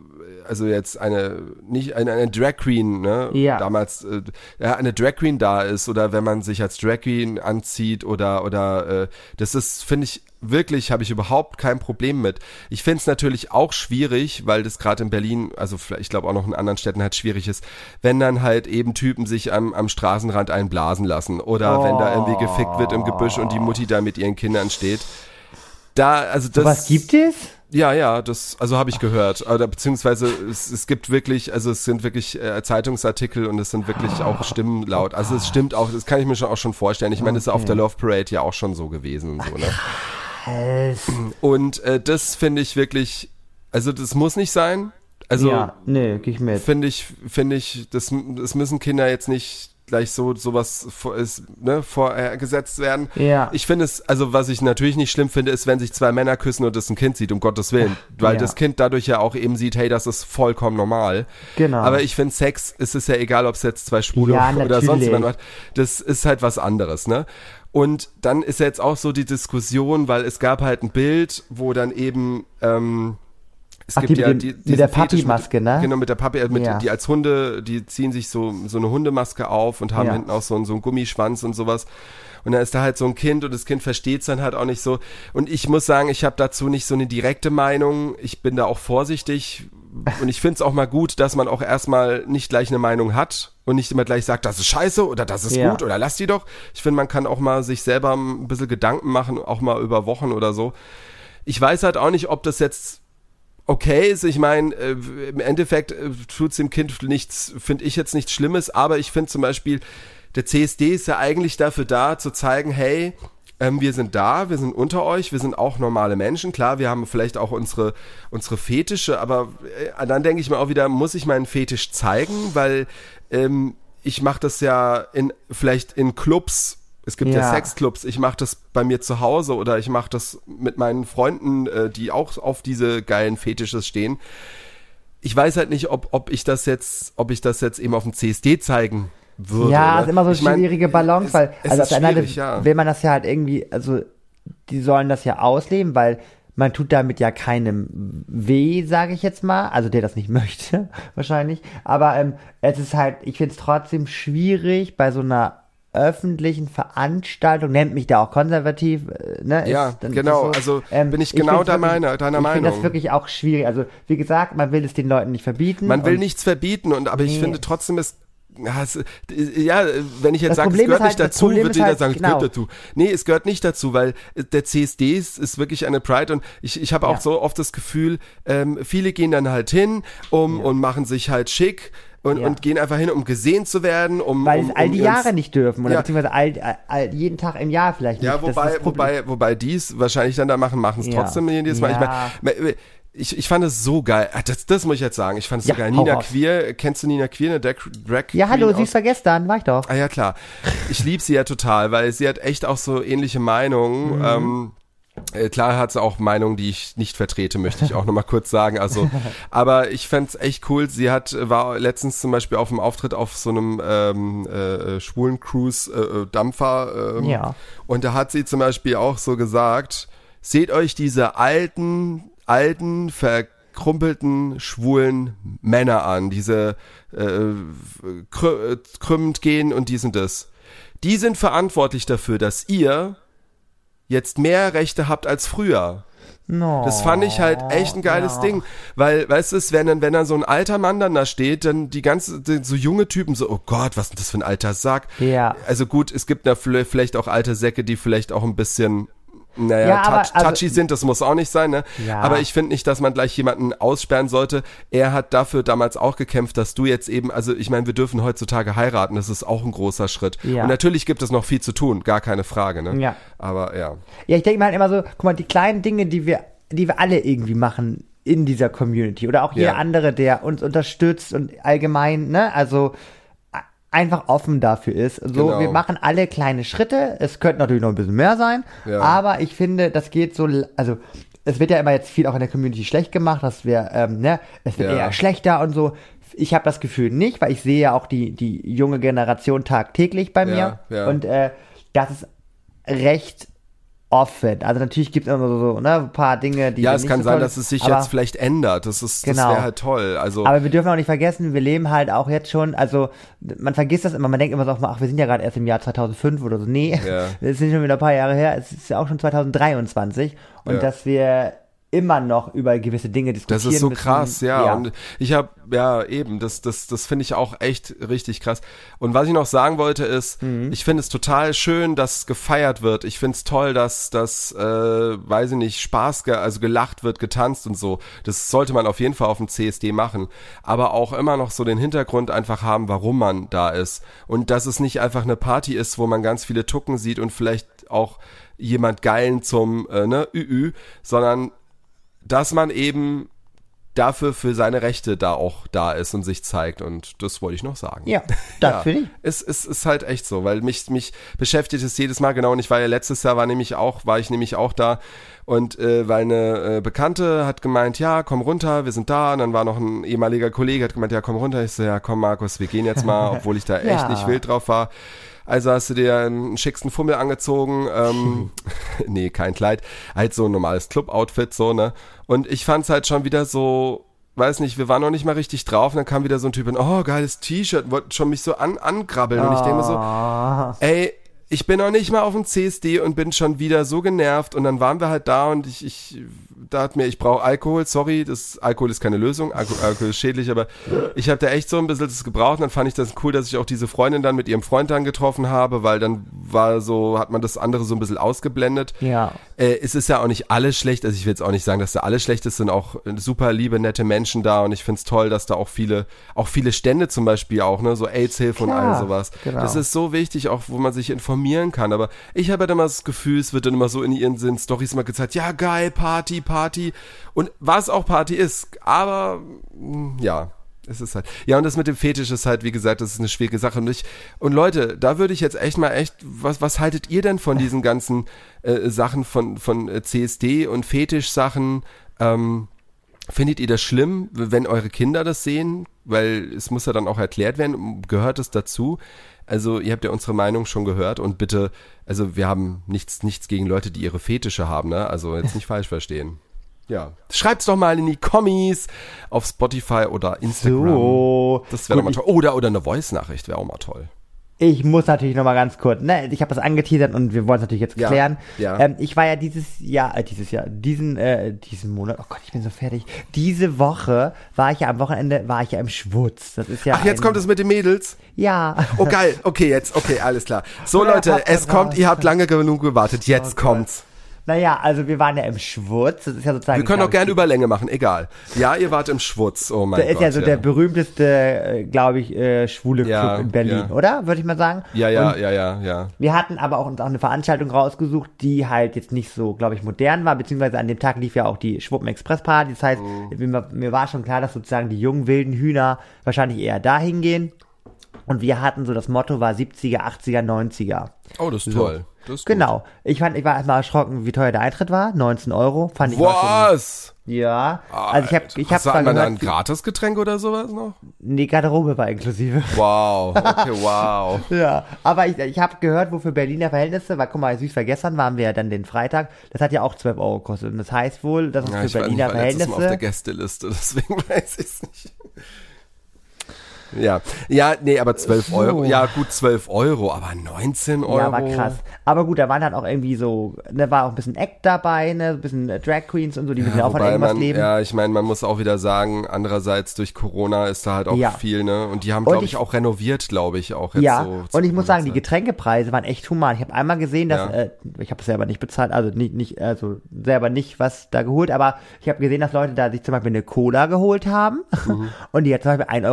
also jetzt eine nicht eine, eine Drag Queen, ne? Ja. Damals äh, ja, eine Drag Queen da ist oder wenn man sich als Drag Queen anzieht oder oder äh, das ist finde ich wirklich habe ich überhaupt kein Problem mit. Ich finde es natürlich auch schwierig, weil das gerade in Berlin, also vielleicht- ich glaube auch noch in anderen Städten halt schwierig ist, wenn dann halt eben Typen sich am, am Straßenrand einblasen lassen oder wenn da irgendwie gefickt wird im Gebüsch und die Mutti da mit ihren Kindern steht. Da, also das. Was gibt es? Ja, ja, das, also habe ich gehört. Oder beziehungsweise es, es gibt wirklich, also es sind wirklich äh, Zeitungsartikel und es sind wirklich auch Stimmen laut. Also es stimmt auch, das kann ich mir schon auch schon vorstellen. Ich meine, das ist auf der Love Parade ja auch schon so gewesen und so, ne? Und äh, das finde ich wirklich, also das muss nicht sein. Also ja, nee, geh ich mit. finde ich, finde ich, das, das müssen Kinder jetzt nicht gleich so sowas vor, ist, ne, vorgesetzt werden. Ja. Ich finde es, also was ich natürlich nicht schlimm finde, ist, wenn sich zwei Männer küssen und das ein Kind sieht, um Gottes Willen. Weil Ja. das Kind dadurch ja auch eben sieht, hey, das ist vollkommen normal. Genau. Aber ich finde Sex, es ist ja egal, ob es jetzt zwei Schwule Ja, oder sonst jemand macht. Das ist halt was anderes, ne? Und dann ist ja jetzt auch so die Diskussion, weil es gab halt ein Bild, wo dann eben, ähm, es Ach, gibt die ja die, mit der Papi-Maske, ne? Genau, mit der Papi, äh, mit, Ja. die als Hunde, die ziehen sich so, so eine Hundemaske auf und haben Ja. hinten auch so, einen- so einen Gummischwanz und sowas. Und dann ist da halt so ein Kind und das Kind versteht es dann halt auch nicht so. Und ich muss sagen, ich habe dazu nicht so eine direkte Meinung. Ich bin da auch vorsichtig. Und ich finde es auch mal gut, dass man auch erstmal nicht gleich eine Meinung hat und nicht immer gleich sagt, das ist scheiße oder das ist Ja. gut oder lass die doch. Ich finde, man kann auch mal sich selber ein bisschen Gedanken machen, auch mal über Wochen oder so. Ich weiß halt auch nicht, ob das jetzt okay ist. Ich meine, äh, im Endeffekt äh, tut's dem Kind nichts, finde ich jetzt nichts Schlimmes, aber ich finde zum Beispiel, der CSD ist ja eigentlich dafür da, zu zeigen, hey, ähm, wir sind da, wir sind unter euch, wir sind auch normale Menschen. Klar, wir haben vielleicht auch unsere, unsere Fetische, aber äh, dann denke ich mir auch wieder, muss ich meinen Fetisch zeigen, weil ähm, ich mache das ja in vielleicht in Clubs. Es gibt ja, Ja. Sexclubs. Ich mache das bei mir zu Hause oder ich mache das mit meinen Freunden, äh, die auch auf diese geilen Fetisches stehen. Ich weiß halt nicht, ob, ob ich das jetzt, ob ich das jetzt eben auf dem CSD zeigen würde. ja, ne? ist immer so eine mein, schwierige Balance, es- weil es also ist auf der schwierig, Seite will man das ja halt irgendwie, also die sollen das ja ausleben, weil man tut damit ja keinem weh, sage ich jetzt mal, also der das nicht möchte wahrscheinlich, aber ähm, es ist halt, ich finde es trotzdem schwierig bei so einer öffentlichen Veranstaltung, nennt mich da auch konservativ, äh, ne? Ja, ist genau, so, also bin ich genau wirklich- Meiner- deiner Ich finde das Meinung. wirklich auch schwierig, also wie gesagt, man will es den Leuten nicht verbieten. Man will nichts verbieten und aber ich Nee. finde trotzdem es ja, es, ja, wenn ich jetzt Das sage, es gehört nicht halt- das dazu, wird ist jeder halt- sagen, es genau. gehört dazu. Nee, es gehört nicht dazu, weil der CSD ist, ist wirklich eine Pride und ich, ich habe auch Ja. so oft das Gefühl, ähm, viele gehen dann halt hin um, und machen sich halt schick und, Ja. und gehen einfach hin, um gesehen zu werden, um Weil um, es all die Jahre nicht dürfen oder Ja. beziehungsweise all, all, jeden Tag im Jahr vielleicht Ja, nicht. Ist wobei, wobei, wobei die es wahrscheinlich dann da machen, machen es Ja. trotzdem jedes Mal. Ja. Ich meine, ich, ich fand es so geil. Ah, Das, das muss ich jetzt sagen. Ich fand es Ja, so geil. Nina. Queer, kennst du Nina Queer, eine Drag, Drag Ja, hallo, sie ist vergestern, war ich doch. Ah ja, klar. Ich liebe sie ja total, weil sie hat echt auch so ähnliche Meinungen. Mhm. Ähm, äh, klar hat sie auch Meinungen, die ich nicht vertrete, möchte ich auch nochmal kurz sagen. Also, aber ich fänd's echt cool. Sie hat war letztens zum Beispiel auf einem Auftritt auf so einem ähm, äh, schwulen Cruise äh, äh, Dampfer. Ähm, Ja. Und da hat sie zum Beispiel auch so gesagt: Seht euch diese alten, alten, verkrumpelten, schwulen Männer an, diese äh, krü äh, krümmend gehen und dies und das. Die sind verantwortlich dafür, dass ihr jetzt mehr Rechte habt als früher. No. Das fand ich halt echt ein geiles ja. Ding. Weil, weißt du, es, wenn dann, wenn dann so ein alter Mann dann da steht, dann die ganze, so junge Typen so, oh Gott, was ist denn das für ein alter Sack? Ja. Also gut, es gibt da vielleicht auch alte Säcke, die vielleicht auch ein bisschen, naja, Ja, aber touch, also- touchy sind, das muss auch nicht sein, ne? Ja. Aber ich finde nicht, dass man gleich jemanden aussperren sollte. Er hat dafür damals auch gekämpft, dass du jetzt eben, also ich meine, wir dürfen heutzutage heiraten, das ist auch ein großer Schritt. Ja. Und natürlich gibt es noch viel zu tun, gar keine Frage, ne? Ja. Aber ja. Ja, ich denke mir halt immer so, guck mal, die kleinen Dinge, die wir, die wir alle irgendwie machen in dieser Community oder auch jeder Ja. andere, der uns unterstützt und allgemein, ne, also einfach offen dafür ist. So, Genau. wir machen alle kleine Schritte. Es könnte natürlich noch ein bisschen mehr sein, Ja. aber ich finde, das geht so, also es wird ja immer jetzt viel auch in der Community schlecht gemacht, dass wir, ähm, ne, es wird Ja. eher schlechter und so. Ich habe das Gefühl nicht, weil ich sehe ja auch die, die junge Generation tagtäglich bei mir. Ja. Und äh, das ist recht offen. Also natürlich gibt es immer so, so ne, ein paar Dinge, die Ja, wir es kann so sein, dass es sich jetzt vielleicht ändert. Das ist, das Genau. wäre halt toll. Also, Aber wir dürfen auch nicht vergessen, wir leben halt auch jetzt schon, also man vergisst das immer, man denkt immer so, ach, wir sind ja gerade erst im Jahr 2005 oder so. Nee, Ja. es sind schon wieder ein paar Jahre her, es ist ja auch schon 2023 und Ja. dass wir immer noch über gewisse Dinge diskutieren Das ist so müssen. krass, ja. Und ich habe, ja, eben, das, das, das finde ich auch echt richtig krass. Und was ich noch sagen wollte ist, Mhm. ich finde es total schön, dass gefeiert wird. Ich finde es toll, dass, dass äh, weiß ich nicht, Spaß, ge also gelacht wird, getanzt und so. Das sollte man auf jeden Fall auf dem CSD machen. Aber auch immer noch so den Hintergrund einfach haben, warum man da ist. Und dass es nicht einfach eine Party ist, wo man ganz viele Tucken sieht und vielleicht auch jemand geilen zum, äh, ne, Ü, sondern dass man eben dafür für seine Rechte da auch da ist und sich zeigt und das wollte ich noch sagen. Ja, das finde ich. Es, es ist halt echt so, weil mich, mich beschäftigt es jedes Mal genau und ich war ja letztes Jahr war nämlich auch, war ich nämlich auch da und äh, weil eine äh, Bekannte hat gemeint, ja, komm runter, wir sind da und dann war noch ein ehemaliger Kollege, hat gemeint, ja, komm runter. Ich so, ja, komm Markus, wir gehen jetzt mal, obwohl ich da echt Ja. nicht wild drauf war. Also hast du dir einen schicksten Fummel angezogen, ähm, nee, kein Kleid, halt so ein normales Club-Outfit, so, ne? Und ich fand's halt schon wieder so, weiß nicht, wir waren noch nicht mal richtig drauf und dann kam wieder so ein Typ und, oh, geiles T-Shirt, wollte schon mich so an, ankrabbeln und ich denke mir so, Ah. ey, ich bin noch nicht mal auf dem CSD und bin schon wieder so genervt und dann waren wir halt da und ich, ich dachte mir, ich brauche Alkohol, sorry, das Alkohol ist keine Lösung, Alkohol, Alkohol ist schädlich, aber ich habe da echt so ein bisschen das gebraucht und dann fand ich das cool, dass ich auch diese Freundin dann mit ihrem Freund dann getroffen habe, weil dann war so, hat man das andere so ein bisschen ausgeblendet. Ja. Äh, es ist ja auch nicht alles schlecht, also ich will jetzt auch nicht sagen, dass da alles schlecht ist, sind auch super liebe, nette Menschen da und ich find's toll, dass da auch viele, auch viele Stände zum Beispiel auch, ne, so AIDS-Hilfe und all sowas. genau. Das ist so wichtig, auch wo man sich informieren kann, aber ich habe halt immer das Gefühl, es wird dann immer so in ihren Sinn Stories immer gezeigt, ja geil, Party, Party. Und was auch Party ist, aber mh, ja, es ist halt. Ja, und das mit dem Fetisch ist halt, wie gesagt, das ist eine schwierige Sache. Und ich, und Leute, da würde ich jetzt echt mal echt, was, was haltet ihr denn von diesen ganzen äh, Sachen von, von äh, CSD und Fetisch-Sachen? Ähm, findet ihr das schlimm, wenn eure Kinder das sehen? Weil es muss ja dann auch erklärt werden, gehört es dazu? Also, ihr habt ja unsere Meinung schon gehört und bitte, also wir haben nichts, nichts gegen Leute, die ihre Fetische haben, ne? Also jetzt nicht falsch verstehen. Ja. Schreibt's doch mal in die Kommis auf Spotify oder Instagram. So. Das wäre doch mal toll. Oder, oder eine Voice-Nachricht wäre auch mal toll. Ich muss natürlich noch mal ganz kurz, ne, ich habe das angeteasert und wir wollen es natürlich jetzt Ja, klären. ja. Ähm, ich war ja dieses Jahr, äh, dieses Jahr, diesen, äh, diesen Monat, oh Gott, ich bin so fertig. Diese Woche war ich ja am Wochenende, war ich ja im Schwutz. Das ist ja. Ach, jetzt kommt es mit den Mädels. Ja. Oh, geil. Okay, jetzt, okay, alles klar. So, Ja, Leute, es kommt, ihr habt lange genug gewartet. Jetzt Oh Gott. kommt's. Naja, also wir waren ja im Schwutz. Das ist ja sozusagen. Wir können auch gerne Überlänge machen, egal. Ja, ihr wart im Schwutz. Oh mein Der ist Gott. ja so der berühmteste, äh, glaube ich, äh, schwule Club Ja, in Berlin, ja. oder? Würde ich mal sagen. ja, ja, Und ja, ja, ja. Wir hatten aber auch uns auch eine Veranstaltung rausgesucht, die halt jetzt nicht so, glaube ich, modern war, beziehungsweise an dem Tag lief ja auch die Schwuppen Express Party. Das heißt, Mhm. mir, mir war schon klar, dass sozusagen die jungen wilden Hühner wahrscheinlich eher dahin gehen. Und wir hatten so das Motto war 70er, 80er, 90er. Oh, das ist toll. Genau. Ich fand, ich war erstmal erschrocken, wie teuer der Eintritt war. 19 Euro. Fand ich Was? schon, Ja. Also ich habe ich hab Hast du zwar gehört, ein Gratisgetränk oder sowas noch? nee, Garderobe war inklusive. Wow, okay, wow. Ja, aber ich, ich habe gehört, wo für Berliner Verhältnisse, weil guck mal, süß vergessen waren wir ja dann den Freitag, das hat ja auch 12 Euro gekostet. Und das heißt wohl, dass es Ja, für ich war, ich Berliner war auf der Verhältnisse. Gästeliste, deswegen weiß ich es nicht. Ja, ja, nee, aber 12 Euro, ja gut, 12 Euro, aber 19 Euro. Ja, war krass. Aber gut, da waren dann auch irgendwie so, da war auch ein bisschen Act dabei, ne, ein bisschen äh, Drag Queens und so, die müssen ja auch von irgendwas man, leben. ja, ich meine, man muss auch wieder sagen, andererseits durch Corona ist da halt auch Ja. viel, ne? Und die haben, glaube ich, ich- auch renoviert, glaube ich, auch jetzt Ja, so. zur und ich muss sagen, die Corona-Zeit. Getränkepreise waren echt human. Ich habe einmal gesehen, dass, Ja. äh, ich habe selber nicht bezahlt, also nicht, nicht, also selber nicht was da geholt, aber ich habe gesehen, dass Leute da sich zum Beispiel eine Cola geholt haben und die hat zum Beispiel 1,50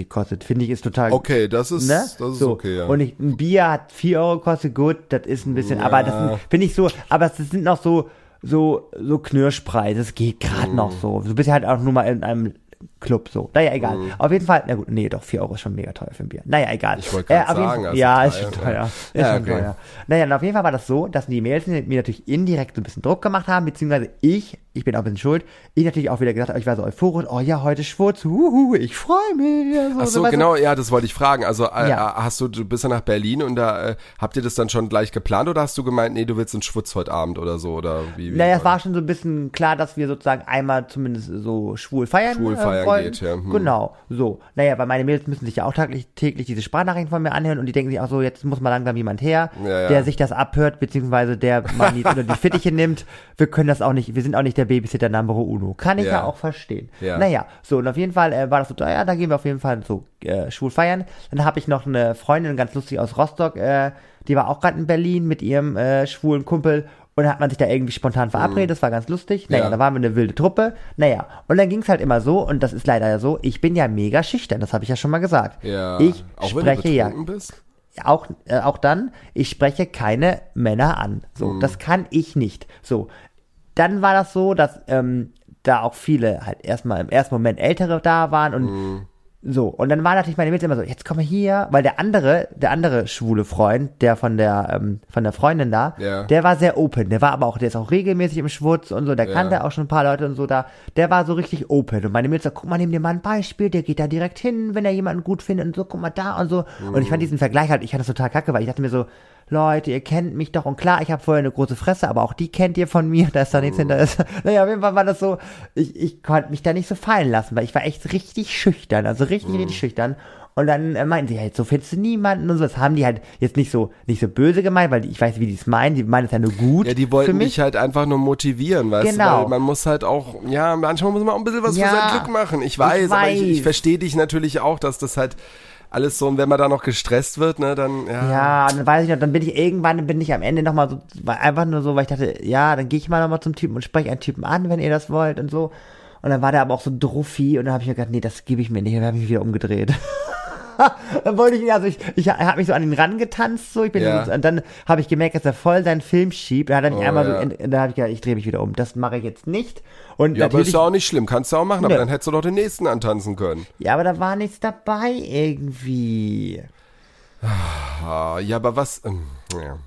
Euro gekostet. Finde ich ist total. Okay, das ist, Ne? das ist so. okay, ja. Und ich, ein Bier hat 4 Euro gekostet, gut, das ist ein bisschen, aber das finde ich so, aber das sind noch so, so, so Knirschpreise, das geht gerade noch Mhm. so. Du bist ja halt auch nur mal in einem Club so. Naja, egal. Mhm. Auf jeden Fall, na gut, nee, doch, 4 Euro ist schon mega teuer für ein Bier. Naja, egal. Ich wollte auf jeden sagen, Fall- also ja, ist schon ja. teuer. Ist Ja, schon okay. teuer. Naja, und auf jeden Fall war das so, dass die Mädels mir natürlich indirekt so ein bisschen Druck gemacht haben, beziehungsweise ich ich bin auch ein bisschen schuld. Ich natürlich auch wieder gedacht, ich war so euphorisch, oh ja, heute schwurz, huhu, ich freue mich. So, Ach so, du? genau, ja, das wollte ich fragen. Also äh, Ja. hast du, du bist ja nach Berlin und da äh, habt ihr das dann schon gleich geplant oder hast du gemeint, nee, du willst einen Schwutz heute Abend oder so oder wie? wie Naja, es war schon so ein bisschen klar, dass wir sozusagen einmal zumindest so schwul feiern. Schwul feiern äh, geht, ja, hm. Genau, so. Naja, weil meine Mädels müssen sich ja auch täglich, täglich diese Sprachnachrichten von mir anhören und die denken sich auch so, jetzt muss mal langsam jemand her, Ja, ja. der sich das abhört, beziehungsweise der mal die, oder die Fittiche nimmt. Wir können das auch nicht, wir sind auch nicht der Babysitter Numero Uno. Kann ich ja, Ja. auch verstehen. Ja. Naja, so, und auf jeden Fall äh, war das so, ja, da gehen wir auf jeden Fall so äh, schwul feiern. Dann habe ich noch eine Freundin, ganz lustig aus Rostock, äh, die war auch gerade in Berlin mit ihrem äh, schwulen Kumpel und dann hat man sich da irgendwie spontan verabredet, das war ganz lustig. Naja, Ja. da waren wir eine wilde Truppe. Naja, und dann ging's halt immer so, und das ist leider ja so, ich bin ja mega schüchtern, das habe ich ja schon mal gesagt. ja, Ich auch wenn spreche du ja bist? auch, äh, auch dann, ich spreche keine Männer an. So, Mhm. das kann ich nicht. So, dann war das so, dass ähm, da auch viele halt erstmal im ersten Moment Ältere da waren und Mhm. so. Und dann war natürlich meine Mädels immer so, jetzt komm mal hier, weil der andere, der andere schwule Freund, der von der, ähm, von der Freundin da, Ja. der war sehr open. Der war aber auch, der ist auch regelmäßig im Schwutz und so, der Ja. kannte auch schon ein paar Leute und so da. Der war so richtig open. Und meine Mädels so, guck mal, nimm dir mal ein Beispiel, der geht da direkt hin, wenn er jemanden gut findet und so, guck mal da und so. Und ich fand diesen Vergleich halt, ich fand das total kacke, weil ich dachte mir so, Leute, ihr kennt mich doch und klar, ich habe vorher eine große Fresse, aber auch die kennt ihr von mir, da ist da nichts hinter. Ist. Naja, auf jeden Fall war das so, ich, ich konnte mich da nicht so fallen lassen, weil ich war echt richtig schüchtern, also richtig, richtig schüchtern. Und dann äh, meinten sie halt, so findest du niemanden und so. Das haben die halt jetzt nicht so, nicht so böse gemeint, weil die, ich weiß, wie die es meinen. Die meinen es ja nur gut. Ja, die für wollten mich. dich halt einfach nur motivieren, weißt Genau. du, weil man muss halt auch, ja, manchmal muss man auch ein bisschen was Ja, für sein Glück machen. Ich weiß, aber ich, ich weiß. verstehe dich natürlich auch, dass das halt alles so, und wenn man da noch gestresst wird, ne, dann, ja. Ja, dann weiß ich noch, dann bin ich irgendwann, bin ich am Ende nochmal so, einfach nur so, weil ich dachte, ja, dann gehe ich mal nochmal zum Typen und spreche einen Typen an, wenn ihr das wollt und so. Und dann war der aber auch so druffi und dann habe ich mir gedacht, nee, das gebe ich mir nicht. Und dann habe ich mich wieder umgedreht. wollte ich also ich, ich habe mich so an ihn rangetanzt, so, ich bin Ja. so, und dann habe ich gemerkt, dass er voll seinen Film schiebt. Dann hat er mich Oh, einmal ja. so, in, da habe ich gedacht, ich drehe mich wieder um. Das mache ich jetzt nicht. Und Ja, aber ist ja auch nicht schlimm, kannst du auch machen, aber Nö. dann hättest du doch den nächsten antanzen können. ja, aber da war nichts dabei irgendwie. Ah, ja, aber was, ähm, ja.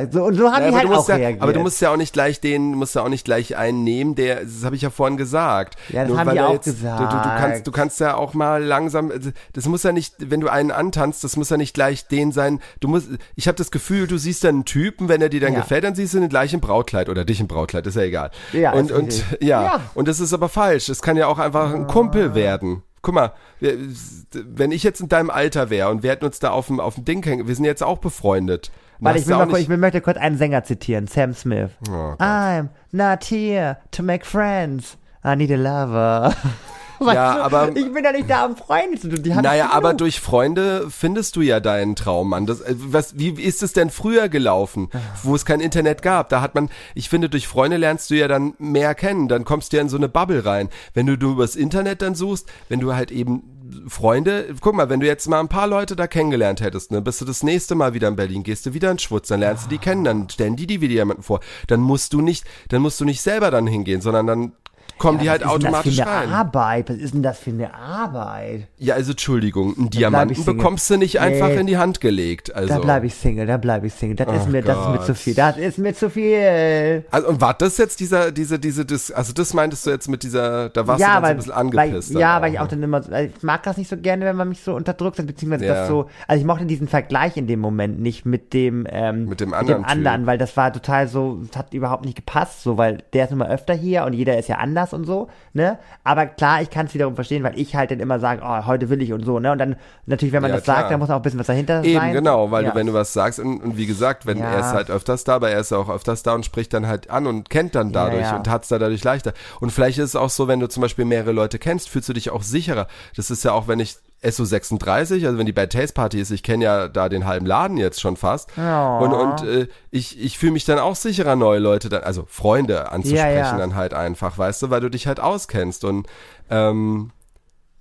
Ja, so, und so habe Ja, ich aber, halt du auch ja, reagiert. aber du musst ja auch nicht gleich den, musst ja auch nicht gleich einen nehmen, der, das habe ich ja vorhin gesagt. Ja, das Nur haben die auch Du, du, du gesagt. kannst, du kannst ja auch mal langsam, das muss ja nicht, wenn du einen antanzt, das muss ja nicht gleich den sein. Du musst, ich habe das Gefühl, du siehst dann einen Typen, wenn er dir dann Ja. gefällt, dann siehst du ihn gleich im Brautkleid oder dich im Brautkleid, ist ja egal. Ja, und und ja, Ja. und das ist aber falsch. Es kann ja auch einfach ein Kumpel werden. Guck mal, wenn ich jetzt in deinem Alter wäre und wir hätten uns da auf dem, auf dem Ding hängen, wir sind jetzt auch befreundet. Warte, ich will, mal, ich will, möchte kurz einen Sänger zitieren, Sam Smith. Oh. I'm not here to make friends. I need a lover. Weißt Ja, du, aber- Ich bin ja nicht da, um Freunde zu tun. Die Naja, aber durch Freunde findest du ja deinen Traummann. Das, äh, was, wie ist es denn früher gelaufen, wo es kein Internet gab? Da hat man, ich finde, durch Freunde lernst du ja dann mehr kennen. Dann kommst du ja in so eine Bubble rein. Wenn du, du übers Internet dann suchst, wenn du halt eben Freunde, guck mal, wenn du jetzt mal ein paar Leute da kennengelernt hättest, ne, bist du das nächste Mal wieder in Berlin, gehst du wieder in Schwutz, dann lernst du die kennen, dann stellen die die wieder jemanden vor. Dann musst du nicht, dann musst du nicht selber dann hingehen, sondern dann kommen die halt Was ist denn automatisch das für eine rein. Arbeit? Was ist denn das für eine Arbeit? Ja, also Entschuldigung, einen Diamanten bekommst du nicht einfach Nee. in die Hand gelegt. Also. Da bleibe ich Single, da bleibe ich Single. Das ist Ach mir, das ist mir zu viel. Das ist mir zu viel. Also, und war das jetzt dieser, diese, diese, das, also das meintest du jetzt mit dieser, da warst du ja, so weil, ein bisschen angepisst. weil, ja, dann weil ich ne? auch dann immer, so- also ich mag das nicht so gerne, wenn man mich so unter Druck setzt, beziehungsweise Ja. das so, also ich mochte diesen Vergleich in dem Moment nicht mit dem, ähm, Mit dem anderen mit dem anderen weil das war total so, es hat überhaupt nicht gepasst, so, weil der ist immer öfter hier und jeder ist ja anders und so, ne, aber klar, ich kann es wiederum verstehen, weil ich halt dann immer sage, oh, heute will ich und so, ne, und dann, natürlich, wenn man Ja, das klar. sagt, dann muss auch ein bisschen was dahinter Eben, sein. genau, weil ja. du, wenn du was sagst, und, und wie gesagt, wenn Ja. er ist halt öfters da, aber er ist ja auch öfters da und spricht dann halt an und kennt dann dadurch und hat's da dadurch leichter. Und vielleicht ist es auch so, wenn du zum Beispiel mehrere Leute kennst, fühlst du dich auch sicherer. Das ist ja auch, wenn ich SO36, also wenn die Bad Taste Party ist, ich kenne ja da den halben Laden jetzt schon fast. Ja. Und, und äh, ich, ich fühle mich dann auch sicherer, neue Leute, dann, also Freunde anzusprechen Ja, ja. dann halt einfach, weißt du, weil du dich halt auskennst. Und ähm,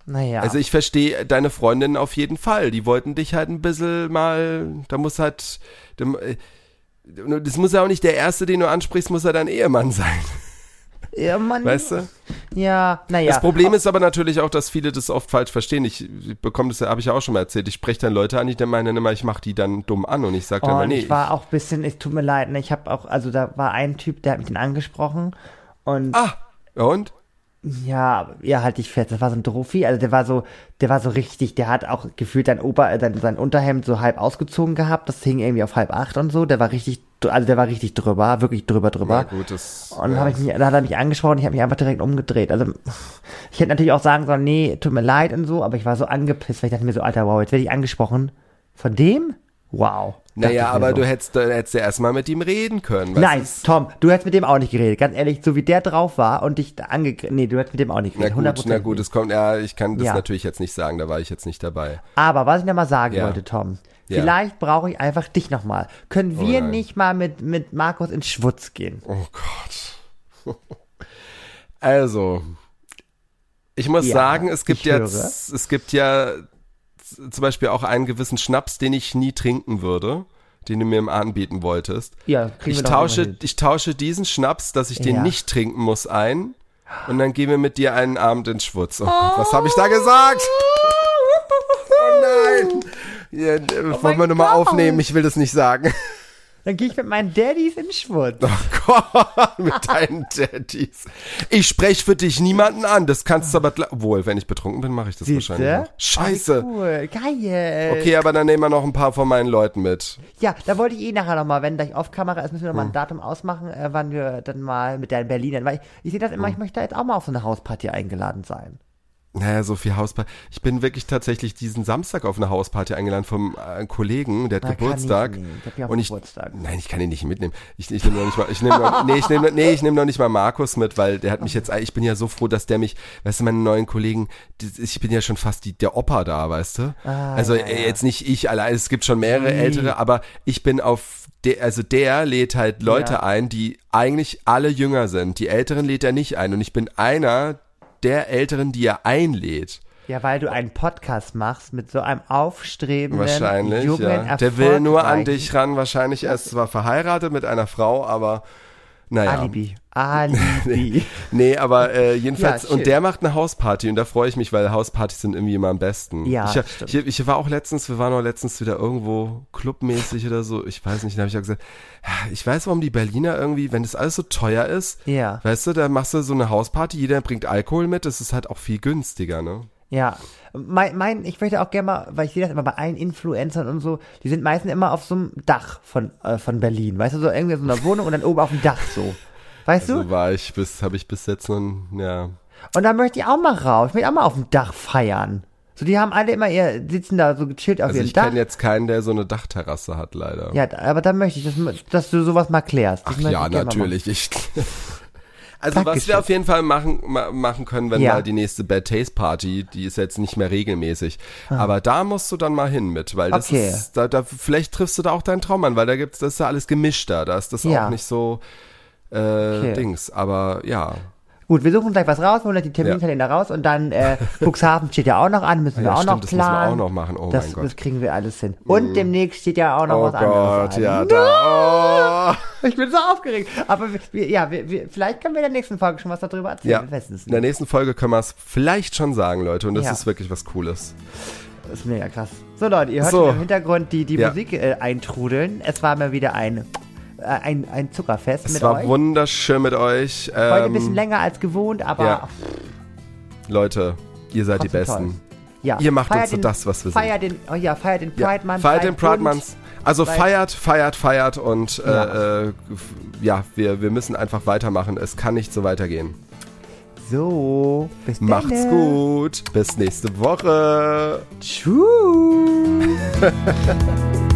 Naja. also ich verstehe deine Freundinnen auf jeden Fall. Die wollten dich halt ein bisschen mal, da muss halt, dem- äh, das muss ja auch nicht der Erste, den du ansprichst, muss ja dein Ehemann sein, ja, Mann, weißt du? Ja, naja. Das Problem ist aber natürlich auch, dass viele das oft falsch verstehen. Ich, ich bekomme das, ja- habe ich ja auch schon mal erzählt. Ich spreche dann Leute an, die dann meinen immer, ich mache die dann dumm an und ich sage dann Oh, und nee. ich war auch ein bisschen, es tut mir leid, ne, ich habe auch, also da war ein Typ, der hat mich dann angesprochen Und Ah, und? Ja, ja, halt dich fest. Das war so ein Trophy. Also der war so, der war so richtig, der hat auch gefühlt sein Ober, äh, sein, sein Unterhemd so halb ausgezogen gehabt. Das hing irgendwie auf halb acht und so. Der war richtig, also der war richtig drüber, wirklich drüber drüber. Na gut, das. Und dann ja. hab ich mich, dann hat er mich angesprochen, ich habe mich einfach direkt umgedreht. Also ich hätte natürlich auch sagen sollen, nee, tut mir leid und so, aber ich war so angepisst, weil ich dachte mir so, Alter, wow, jetzt werde ich angesprochen. Von dem? Wow. Naja, aber so. du hättest, du hättest ja erstmal mit ihm reden können. was Nein, ist- Tom, du hättest mit dem auch nicht geredet. Ganz ehrlich, so wie der drauf war und dich angegriffen. Nee, du hättest mit dem auch nicht Na geredet. gut, 100% na gut, es kommt, ja, ich kann das Ja. natürlich jetzt nicht sagen, da war ich jetzt nicht dabei. Aber was ich noch mal sagen Ja. wollte, Tom, Ja. vielleicht brauche ich einfach dich noch mal. Können wir nein. nicht mal mit, mit Markus in Schwutz gehen? Oh Gott. Also, ich muss sagen, es gibt jetzt, es gibt ja zum Beispiel auch einen gewissen Schnaps, den ich nie trinken würde, den du mir mal anbieten wolltest. Ja, kriegen Ich tausche, ich tausche diesen Schnaps, dass ich den Ja. nicht trinken muss, ein. Und dann gehen wir mit dir einen Abend in Schwutz. Oh was habe ich da gesagt? Oh nein. Ja, äh, wollen wir nochmal aufnehmen? Ich will das nicht sagen. Dann gehe ich mit meinen Daddys in Schwutz. Oh Gott, mit deinen Daddys. Ich spreche für dich niemanden an. Das kannst du aber wohl, wenn ich betrunken bin, mache ich das Siehste? wahrscheinlich. Noch. Scheiße. Oh, cool, geil. Okay, aber dann nehmen wir noch ein paar von meinen Leuten mit. Ja, da wollte ich eh nachher nochmal, wenn gleich auf Kamera ist, müssen wir nochmal Hm. ein Datum ausmachen, äh, wann wir dann mal mit der in Berlinern, weil ich, ich sehe das immer, ich Hm. möchte da jetzt auch mal auf so eine Hausparty eingeladen sein. Naja, so viel Hausparty. Ich bin wirklich tatsächlich diesen Samstag auf eine Hausparty eingeladen vom äh, Kollegen, der hat Na, Geburtstag. ich. Ich hab ja auch und ich, Geburtstag. Nein, ich kann ihn nicht mitnehmen. Ich, ich nehme noch nicht mal, ich nehme noch, nee, ich nehme, nee, ich nehme noch nicht mal Markus mit, weil der hat mich jetzt, ich bin ja so froh, dass der mich, weißt du, meine neuen Kollegen, ich bin ja schon fast die, der Opa da, weißt du? Ah, also ja, äh, ja. jetzt nicht ich allein, es gibt schon mehrere ältere, aber ich bin auf der, also der lädt halt Leute Ja. ein, die eigentlich alle jünger sind. Die Älteren lädt er nicht ein und ich bin einer der Älteren, die er einlädt. Ja, weil du einen Podcast machst mit so einem aufstrebenden, Wahrscheinlich, jungen, ja. Der will nur an dich ran, wahrscheinlich. Er ist zwar verheiratet mit einer Frau, aber naja. Alibi. Alibi. Nee, aber äh, jedenfalls, Ja, und der macht eine Hausparty und da freue ich mich, weil Hauspartys sind irgendwie immer am besten. Ja, ich, ich, ich war auch letztens, wir waren auch letztens wieder irgendwo clubmäßig oder so, ich weiß nicht, da habe ich auch gesagt, ja, ich weiß, warum die Berliner irgendwie, wenn das alles so teuer ist, Ja. weißt du, da machst du so eine Hausparty, jeder bringt Alkohol mit, das ist halt auch viel günstiger, ne? Ja, mein, mein, ich möchte auch gerne mal, weil ich sehe das immer bei allen Influencern und so, die sind meistens immer auf so einem Dach von, äh, von Berlin, weißt du, so irgendwie so einer Wohnung und dann oben auf dem Dach so. Weißt du? So war ich bis, habe ich bis jetzt noch, ja. Und da möchte ich auch mal raus, ich möchte auch mal auf dem Dach feiern. So, die haben alle immer ihr, sitzen da so gechillt auf Also ihrem ich Dach. kenne jetzt keinen, der so eine Dachterrasse hat, leider. Ja, aber da möchte ich, dass, dass du sowas mal klärst. Das Ach ja, ich natürlich. Ich, also was Dankeschön. wir auf jeden Fall machen, ma, machen können, wenn Ja. mal die nächste Bad Taste Party, die ist jetzt nicht mehr regelmäßig, aber da musst du dann mal hin mit, weil das Ah. Okay. ist, da, da, vielleicht triffst du da auch deinen Traum an, weil da gibt's, das ist ja alles gemischter, da ist das Ja. auch nicht so äh, Okay. Dings, aber ja. Gut, wir suchen gleich was raus, holen die Terminkalender raus und dann äh, Cuxhaven steht ja auch noch an, müssen wir Ja, auch stimmt, noch das müssen wir planen. auch noch machen. Oh das, mein Gott. das kriegen wir alles hin. Und demnächst steht ja auch noch Oh was anderes Gott, an. ja, da. Oh. Ich bin so aufgeregt. Aber wir, ja, wir, wir, vielleicht können wir in der nächsten Folge schon was darüber erzählen. Ja, in der nächsten Folge können wir es vielleicht schon sagen, Leute, und das Ja. ist wirklich was Cooles. Das ist mega krass. So Leute, ihr hört So. im Hintergrund die, die Ja. Musik äh, eintrudeln. Es war mal wieder ein, ein, ein Zuckerfest Es mit war euch. wunderschön mit euch. Heute ein Ähm, bisschen länger als gewohnt, aber ja. Leute, ihr seid die Besten. ja. Ihr macht Feiert uns so den, das, was wir sind. feiert Den, oh ja, feiert den Ja, Pride Month. Feiert den Pride. Month. Also feiert, feiert, feiert und Ja. äh, äh, ja, wir, wir müssen einfach weitermachen. Es kann nicht so weitergehen. So, bis dann. Macht's gut. Bis nächste Woche. Tschüss.